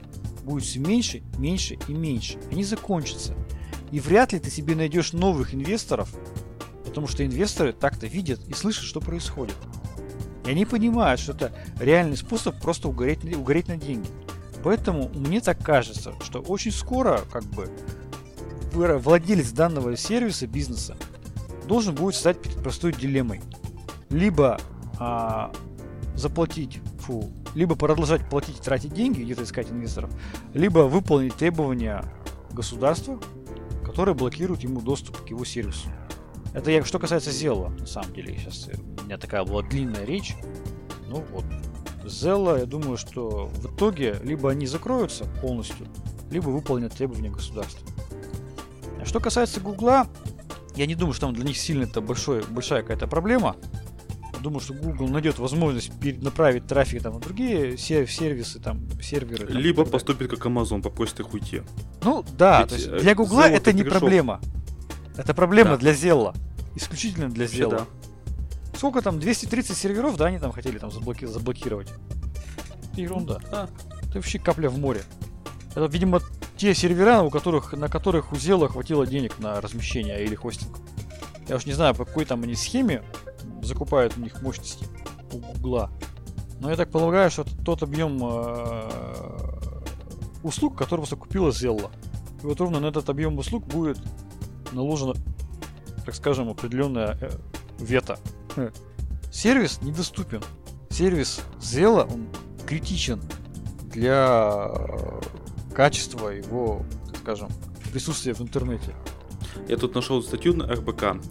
будет все меньше, меньше и меньше. Они закончатся. И вряд ли ты себе найдешь новых инвесторов, потому что инвесторы так-то видят и слышат, что происходит. И они понимают, что это реальный способ просто угореть, угореть на деньги. Поэтому мне так кажется, что очень скоро как бы владелец данного сервиса, бизнеса, должен будет стать перед простой дилеммой. Либо а, заплатить, фу, либо продолжать платить и тратить деньги, где-то искать инвесторов, либо выполнить требования государства, которое блокирует ему доступ к его сервису. Это я, что касается Zella, на самом деле. Сейчас у меня такая была длинная речь. Ну вот. Zella, я думаю, что в итоге либо они закроются полностью, либо выполнят требования государства. А что касается Гугла, я не думаю, что там для них сильно это большой, большая какая-то проблема. Думаю, что Google найдет возможность перенаправить трафик там, на другие сер- сервисы, там, серверы. там, Либо поступит как Amazon, попросит их уйти. Ну да, Ведь, то есть э, для Гугла Zella это не проблема. Это проблема Да. для Зелла. Исключительно для Вообще, Зелла. да. Сколько там? 230 серверов, да, они там хотели там заблоки- заблокировать. Это ерунда. Да. Это вообще капля в море. Это, видимо, те сервера, у которых, на которых у Zella хватило денег на размещение или хостинг. Я уж не знаю, по какой там они схеме закупают у них мощности у Гугла. Но я так полагаю, что это тот объем э, услуг, который просто купила Zella. И вот ровно на этот объем услуг будет наложено, так скажем, определенная э, вето. Хм. Сервис недоступен. Сервис Zella, он критичен для качества его, так скажем, присутствия в интернете. Я тут нашел статью на РБК.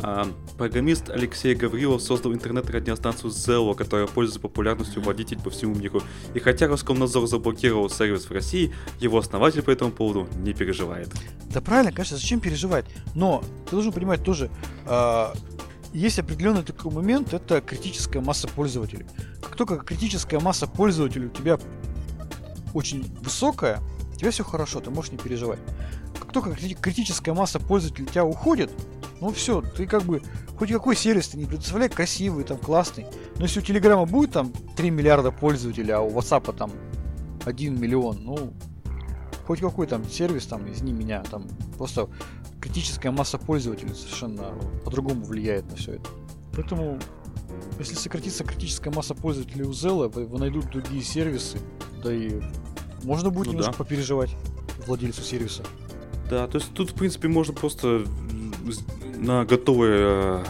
А, программист Алексей Гаврилов создал интернет-радиостанцию Zello, которая пользуется популярностью водителей по всему миру. И хотя Роскомнадзор заблокировал сервис в России, его основатель по этому поводу не переживает. Да правильно, конечно, зачем переживать? Но ты должен понимать тоже, э, есть определенный такой момент, это критическая масса пользователей. Как только критическая масса пользователей у тебя очень высокая, у тебя все хорошо, ты можешь не переживать. Как только критическая масса пользователей тебя уходит, ну все, ты как бы, хоть какой сервис ты не предоставляй, красивый, там, классный. Но если у Телеграма будет там 3 миллиарда пользователей, а у WhatsApp там 1 миллион, ну, хоть какой там сервис, там, извини меня, там, просто критическая масса пользователей совершенно по-другому влияет на все это. Поэтому, если сократится критическая масса пользователей у Zella, вы найдут другие сервисы, да и можно будет ну, немножко да. попереживать владельцу сервиса. Да, то есть тут, в принципе, можно просто на готовое, э,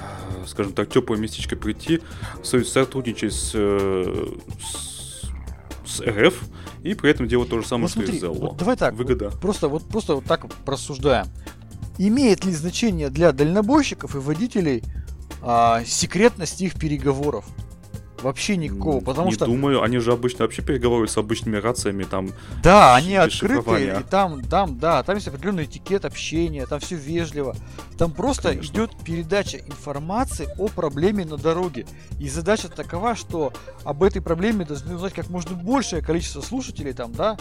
скажем так, теплое местечко прийти, сотрудничать с, э, с, с РФ и при этом делать то же самое, вот что смотри, и Zello. Вот давай так, Выгода. Вот просто, вот, просто вот так просуждаем. Имеет ли значение для дальнобойщиков и водителей а, секретность их переговоров? Вообще никакого, потому не что... думаю, они же обычно вообще переговаривают с обычными рациями, там... Да, они открытые, и там, там, да, там есть определенный этикет общения, там все вежливо. Там просто Конечно. идет передача информации о проблеме на дороге. И задача такова, что об этой проблеме должны узнать как можно большее количество слушателей там, да,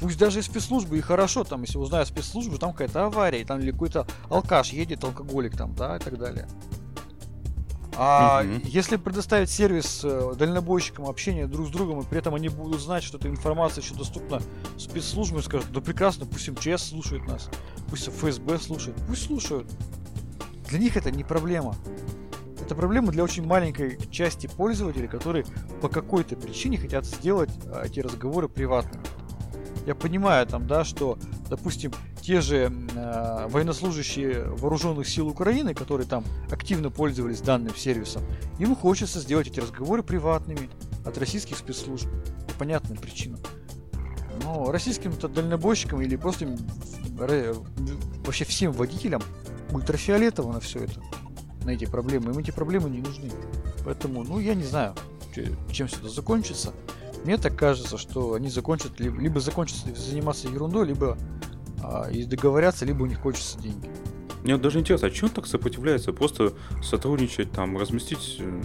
Пусть даже спецслужбы, и хорошо, там, если узнают спецслужбы, там какая-то авария, там или какой-то алкаш едет, алкоголик там, да, и так далее. А угу. если предоставить сервис э, дальнобойщикам общения друг с другом, и при этом они будут знать, что эта информация еще доступна спецслужбам, и скажут, да прекрасно, пусть МЧС слушает нас, пусть ФСБ слушает, пусть слушают. Для них это не проблема. Это проблема для очень маленькой части пользователей, которые по какой-то причине хотят сделать а, эти разговоры приватными. Я понимаю там, да, что, допустим, те же э, военнослужащие вооруженных сил Украины, которые там активно пользовались данным сервисом, им хочется сделать эти разговоры приватными от российских спецслужб по понятным причинам. Но российским-то дальнобойщикам или просто вообще всем водителям ультрафиолетово на все это, на эти проблемы. Им эти проблемы не нужны. Поэтому, ну, я не знаю, чем все это закончится. Мне так кажется, что они закончат, либо, либо закончат заниматься ерундой, либо а, и договорятся, либо у них кончатся деньги. Мне вот даже интересно, а чем так сопротивляется? Просто сотрудничать, там, разместить э,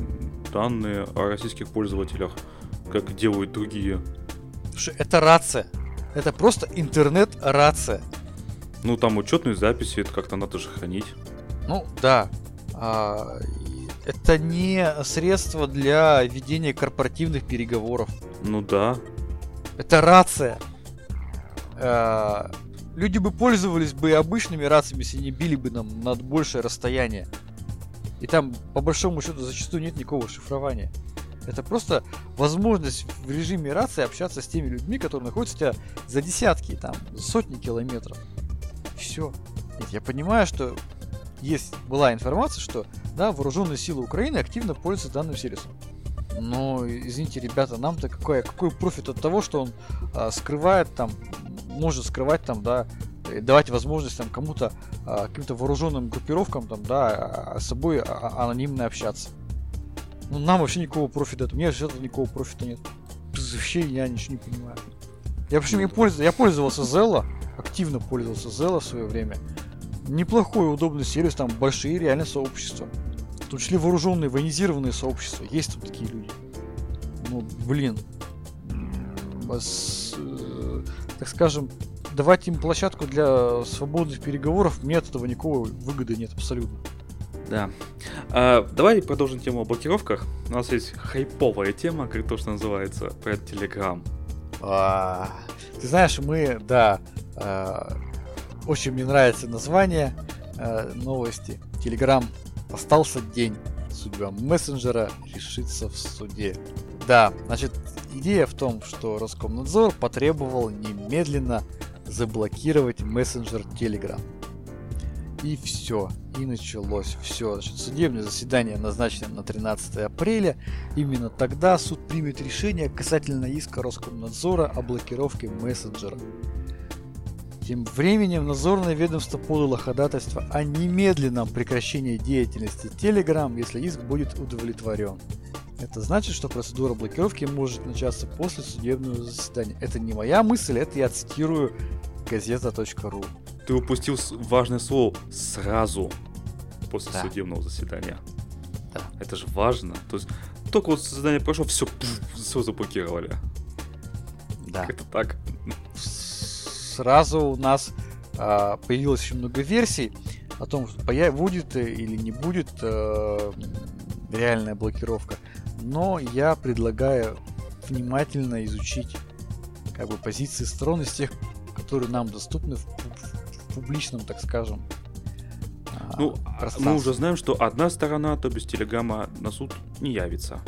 данные о российских пользователях, как делают другие. Слушай, это рация. Это просто интернет-рация. Ну, там учетные записи, это как-то надо же хранить. Ну, да. А, это не средство для ведения корпоративных переговоров. Ну да. Это рация. А, люди бы пользовались бы обычными рациями, если не били бы нам над большее расстояние. И там, по большому счету, зачастую нет никакого шифрования. Это просто возможность в режиме рации общаться с теми людьми, которые находятся у тебя за десятки, там, сотни километров. Все. Нет, я понимаю, что есть, была информация, что, да, вооруженные силы Украины активно пользуются данным сервисом. Но, извините, ребята, нам-то какой, какой профит от того, что он а, скрывает там может скрывать там, да, давать возможность там кому-то, а, каким-то вооруженным группировкам там, да, а, с собой а, анонимно общаться. Ну, нам вообще никакого профита, у меня вообще никакого профита нет. Вообще я ничего не понимаю. Я вообще не пользовался, я пользовался Zella, активно пользовался Zella в свое время. Неплохой, удобный сервис, там большие реально сообщества. Том числе вооруженные, военизированные сообщества. Есть тут такие люди. Ну, блин. С, так скажем, давать им площадку для свободных переговоров, мне от этого никакого выгоды нет абсолютно. Да. А, давай продолжим тему о блокировках. У нас есть хайповая тема, как то, что называется, про Telegram. А, Ты знаешь, мы, да, э, очень мне нравится название э, новости. Телеграм остался день. Судьба мессенджера решится в суде. Да, значит, идея в том, что Роскомнадзор потребовал немедленно заблокировать мессенджер Telegram. И все, и началось все. Значит, судебное заседание назначено на 13 апреля. Именно тогда суд примет решение касательно иска Роскомнадзора о блокировке мессенджера. Тем временем надзорное ведомство подало ходатайство о немедленном прекращении деятельности Telegram, если иск будет удовлетворен. Это значит, что процедура блокировки может начаться после судебного заседания. Это не моя мысль, это я цитирую газета.ру. Ты упустил важное слово «сразу» после да. судебного заседания. Да. Это же важно. То есть только вот заседание прошло, все, все заблокировали. Да. Как-то так. Сразу у нас а, появилось очень много версий о том, что появ... будет или не будет а, реальная блокировка. Но я предлагаю внимательно изучить как бы позиции сторон из тех, которые нам доступны в, в публичном, так скажем. А, ну, а мы уже знаем, что одна сторона, то без телеграмма на суд не явится.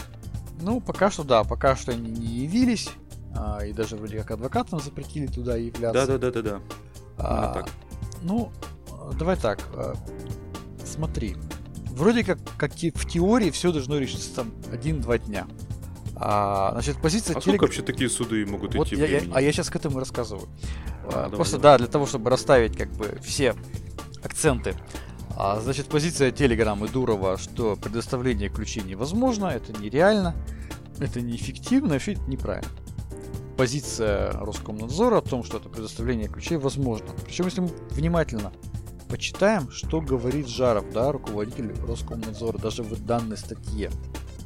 Ну, пока что да, пока что они не явились. А, и даже вроде как адвокатам запретили туда являться. Да, да, да, да, да. А, так. Ну, давай так. А, смотри. Вроде как, как в теории все должно решиться там один-два дня. А, значит, позиция а телег... сколько вообще такие суды могут вот идти я, я, А я сейчас к этому рассказываю. А, Просто давай. да, для того, чтобы расставить как бы все акценты. А, значит, позиция Telegram и Дурова, что предоставление ключей невозможно, это нереально, это неэффективно, вообще это неправильно. Позиция Роскомнадзора о том, что это предоставление ключей возможно. Причем, если мы внимательно почитаем, что говорит Жаров, да, руководитель Роскомнадзора, даже в данной статье.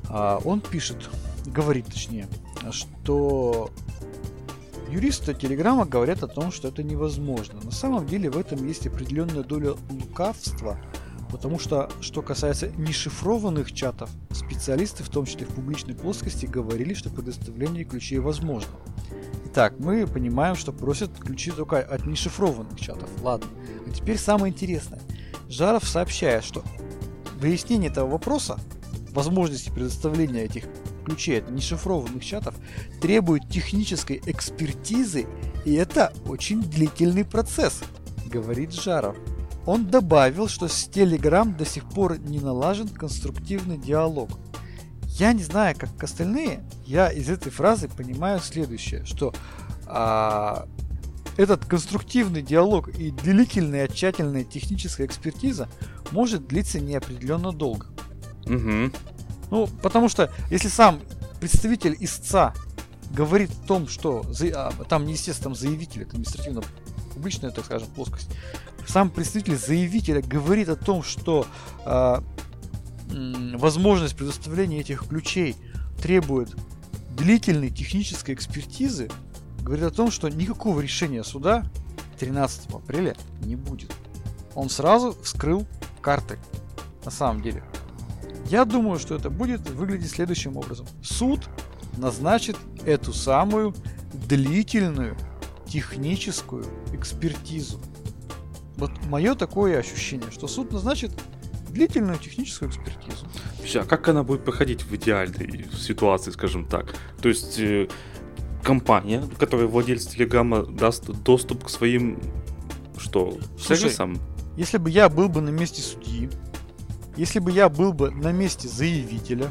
А, он пишет, говорит точнее, что юристы Телеграма говорят о том, что это невозможно. На самом деле в этом есть определенная доля лукавства, потому что, что касается нешифрованных чатов, специалисты, в том числе в публичной плоскости, говорили, что предоставление ключей возможно. Итак, мы понимаем, что просят ключи только от нешифрованных чатов. Ладно. А теперь самое интересное. Жаров сообщает, что выяснение этого вопроса возможности предоставления этих ключей от нешифрованных чатов требует технической экспертизы, и это очень длительный процесс, говорит Жаров. Он добавил, что с Telegram до сих пор не налажен конструктивный диалог. Я не знаю, как остальные, я из этой фразы понимаю следующее, что а, этот конструктивный диалог и длительная тщательная техническая экспертиза может длиться неопределенно долго. Угу. Ну, потому что если сам представитель истца говорит о том, что а, там естественно заявитель, это административно публичная, так скажем, плоскость. Сам представитель заявителя говорит о том, что э, возможность предоставления этих ключей требует длительной технической экспертизы, говорит о том, что никакого решения суда 13 апреля не будет. Он сразу вскрыл карты. На самом деле. Я думаю, что это будет выглядеть следующим образом. Суд назначит эту самую длительную техническую экспертизу. Вот мое такое ощущение, что суд назначит длительную техническую экспертизу. А как она будет проходить в идеальной ситуации, скажем так? То есть э, компания, которая владелец Телеграма даст доступ к своим что, Слушай, сервисам? Если бы я был бы на месте судьи, если бы я был бы на месте заявителя,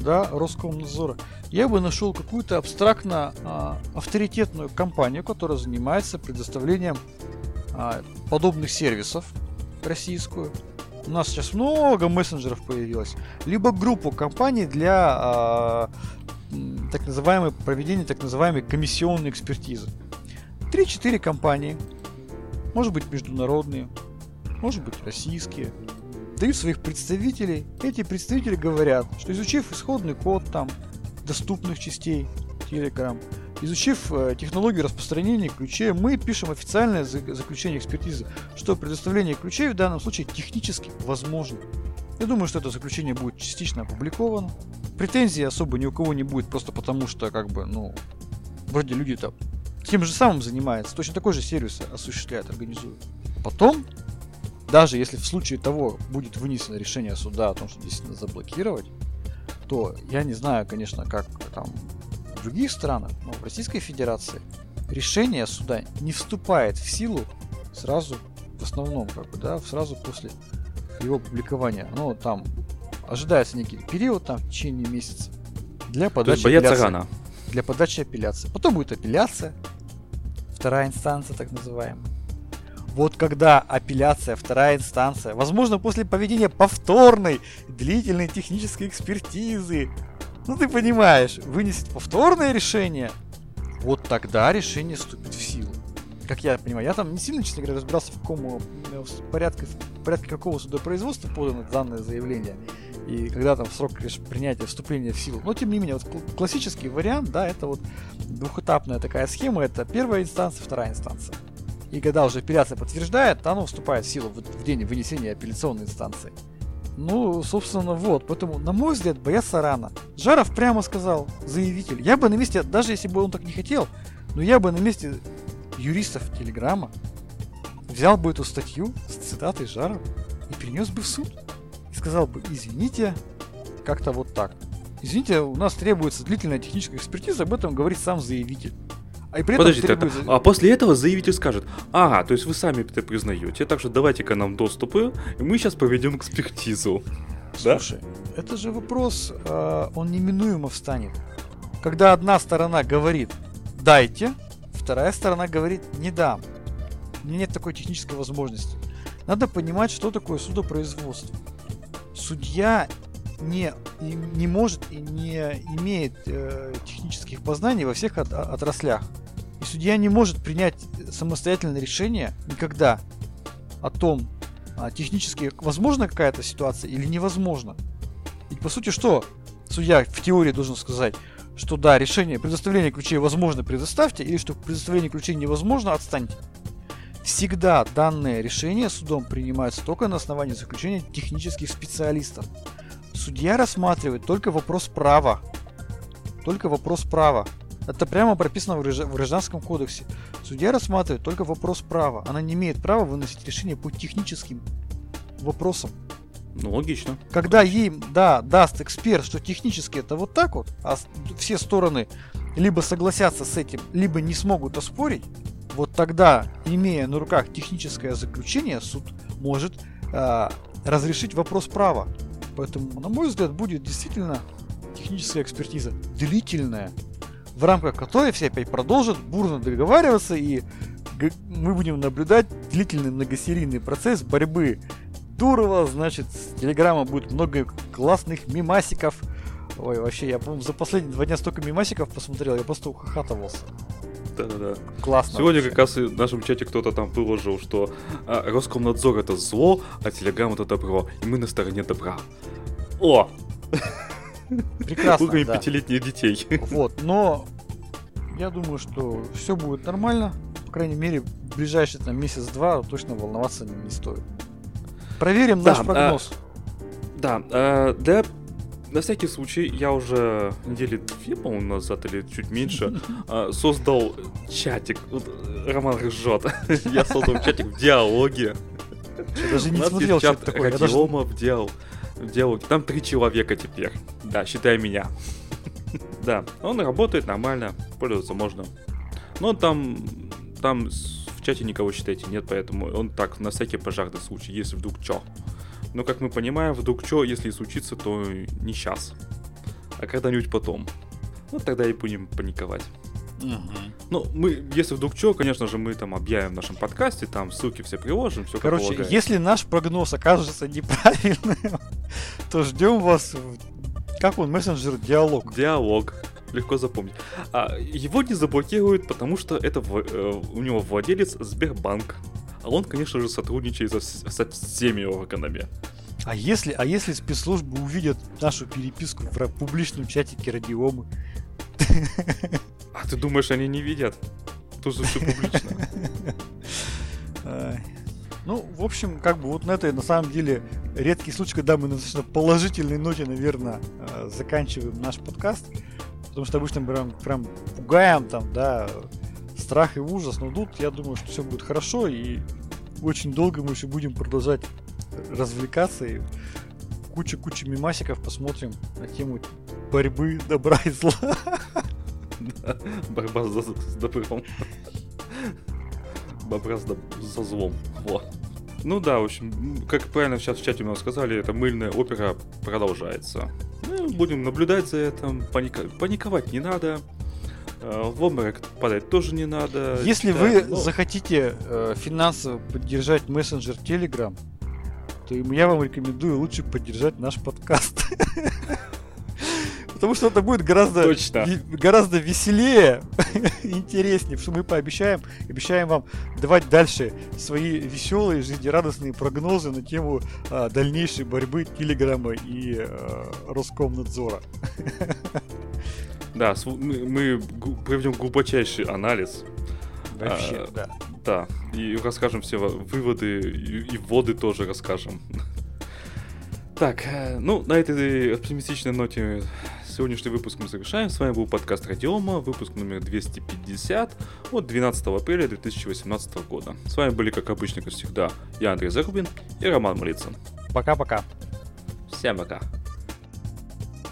да, Роскомнадзора, я бы нашел какую-то абстрактно а, авторитетную компанию, которая занимается предоставлением а, подобных сервисов российскую. У нас сейчас много мессенджеров появилось. Либо группу компаний для а, так называемой проведения так называемой комиссионной экспертизы. 3-4 компании, может быть международные, может быть российские, дают своих представителей. Эти представители говорят, что изучив исходный код там доступных частей Telegram, изучив э, технологию распространения ключей, мы пишем официальное заключение экспертизы, что предоставление ключей в данном случае технически возможно. Я думаю, что это заключение будет частично опубликовано. Претензий особо ни у кого не будет, просто потому что, как бы, ну, вроде люди-то тем же самым занимается, точно такой же сервис осуществляет, организует. Потом, даже если в случае того будет вынесено решение суда о том, что действительно заблокировать, то я не знаю, конечно, как там в других странах, но в Российской Федерации решение суда не вступает в силу сразу, в основном, как бы, да, сразу после его публикования. Ну, там ожидается некий период, там, в течение месяца, для подачи бояться рано. Для подачи апелляции. Потом будет апелляция, вторая инстанция, так называемая. Вот когда апелляция, вторая инстанция, возможно, после поведения повторной длительной технической экспертизы, ну ты понимаешь, вынесет повторное решение, вот тогда решение вступит в силу. Как я понимаю, я там не сильно, честно говоря, разбирался в каком э, в порядке, в порядке какого судопроизводства подано данное заявление и когда там срок принятия вступления в силу. Но тем не менее, вот классический вариант, да, это вот двухэтапная такая схема, это первая инстанция, вторая инстанция. И когда уже апелляция подтверждает, оно вступает в силу в день вынесения апелляционной инстанции. Ну, собственно, вот. Поэтому, на мой взгляд, бояться рано. Жаров прямо сказал, заявитель. Я бы на месте, даже если бы он так не хотел, но я бы на месте юристов Телеграма взял бы эту статью с цитатой Жарова и перенес бы в суд и сказал бы, извините, как-то вот так. Извините, у нас требуется длительная техническая экспертиза, об этом говорит сам заявитель. А, и при этом Подождите, требует... это... а после этого заявитель скажет, ага, то есть вы сами это признаете, так что давайте-ка нам доступы, и мы сейчас проведем экспертизу. Слушай, да? это же вопрос, э, он неминуемо встанет. Когда одна сторона говорит «дайте», вторая сторона говорит «не дам». У меня нет такой технической возможности. Надо понимать, что такое судопроизводство судья не, не может и не имеет э, технических познаний во всех от, отраслях. И судья не может принять самостоятельное решение никогда о том, а, технически возможна какая-то ситуация или невозможно. Ведь по сути что? Судья в теории должен сказать, что да, решение предоставления ключей возможно предоставьте, или что предоставление ключей невозможно, отстаньте. Всегда данные решения судом принимаются только на основании заключения технических специалистов. Судья рассматривает только вопрос права. Только вопрос права. Это прямо прописано в Гражданском кодексе. Судья рассматривает только вопрос права. Она не имеет права выносить решение по техническим вопросам. Ну, логично. Когда ей, да, даст эксперт, что технически это вот так вот, а все стороны либо согласятся с этим, либо не смогут оспорить, вот тогда, имея на руках техническое заключение, суд может э, разрешить вопрос права. Поэтому, на мой взгляд, будет действительно техническая экспертиза длительная, в рамках которой все опять продолжат бурно договариваться, и мы будем наблюдать длительный многосерийный процесс борьбы Дурова, значит, с Телеграма будет много классных мимасиков. Ой, вообще, я, по за последние два дня столько мимасиков посмотрел, я просто ухахатывался. Да-да-да. Классно. Сегодня вообще. как раз в нашем чате кто-то там выложил, что а, Роскомнадзор это зло, а Телеграм это добро. И мы на стороне добра. О! Прекрасно, Пугаем да. пятилетних детей. Вот, но я думаю, что все будет нормально. По крайней мере, в ближайший там месяц-два точно волноваться не стоит. Проверим да, наш прогноз. А, да, а, для на всякий случай, я уже недели две, по-моему, назад или чуть меньше а, создал чатик. Роман ржет. Я создал чатик в диалоге. Даже не смотрел, чат такое. Радиома в диалоге. Там три человека теперь. Да, считай меня. Да, он работает нормально, пользоваться можно. Но там, там в чате никого, считайте, нет, поэтому он так, на всякий пожарный случай, если вдруг чё. Но, как мы понимаем, вдруг что, если и случится, то не сейчас, а когда-нибудь потом. Вот тогда и будем паниковать. Угу. Ну, мы, если вдруг что, конечно же, мы там объявим в нашем подкасте, там ссылки все приложим, все Короче, как полагается. если наш прогноз окажется неправильным, то ждем вас в... Как он, мессенджер Диалог? Диалог. Легко запомнить. А, его не заблокируют, потому что это в, э, у него владелец Сбербанк. А он, конечно же, сотрудничает со, со всеми органами. А если, а если спецслужбы увидят нашу переписку в публичном чатике радиомы? А ты думаешь, они не видят? Тут же все публично. Ну, в общем, как бы вот на этой, на самом деле, редкий случай, когда мы на достаточно положительной ноте, наверное, э, заканчиваем наш подкаст. Потому что обычно прям, прям пугаем там, да, страх и ужас. Но тут я думаю, что все будет хорошо и очень долго мы еще будем продолжать развлекаться и куча-куча мимасиков посмотрим на тему борьбы добра и зла. Борьба с добром. Борьба за злом. Вот. Ну да, в общем, как правильно сейчас в чате у сказали, эта мыльная опера продолжается. Ну, будем наблюдать за этим, паника... паниковать не надо. Э, в обморок падать тоже не надо. Если да, вы но... захотите э, финансово поддержать мессенджер Telegram, то я вам рекомендую лучше поддержать наш подкаст. Потому что это будет гораздо, Точно. гораздо веселее, интереснее, что мы пообещаем, обещаем вам давать дальше свои веселые, жизнерадостные прогнозы на тему а, дальнейшей борьбы Телеграма и а, Роскомнадзора. Да, мы, мы проведем глубочайший анализ. Вообще, а, да. Да, и расскажем все выводы, и, и вводы тоже расскажем. Так, э, ну, на этой оптимистичной ноте Сегодняшний выпуск мы завершаем. С вами был подкаст Радиома, выпуск номер 250 от 12 апреля 2018 года. С вами были, как обычно, как всегда, я Андрей Зарубин и Роман Малицын. Пока-пока. Всем пока.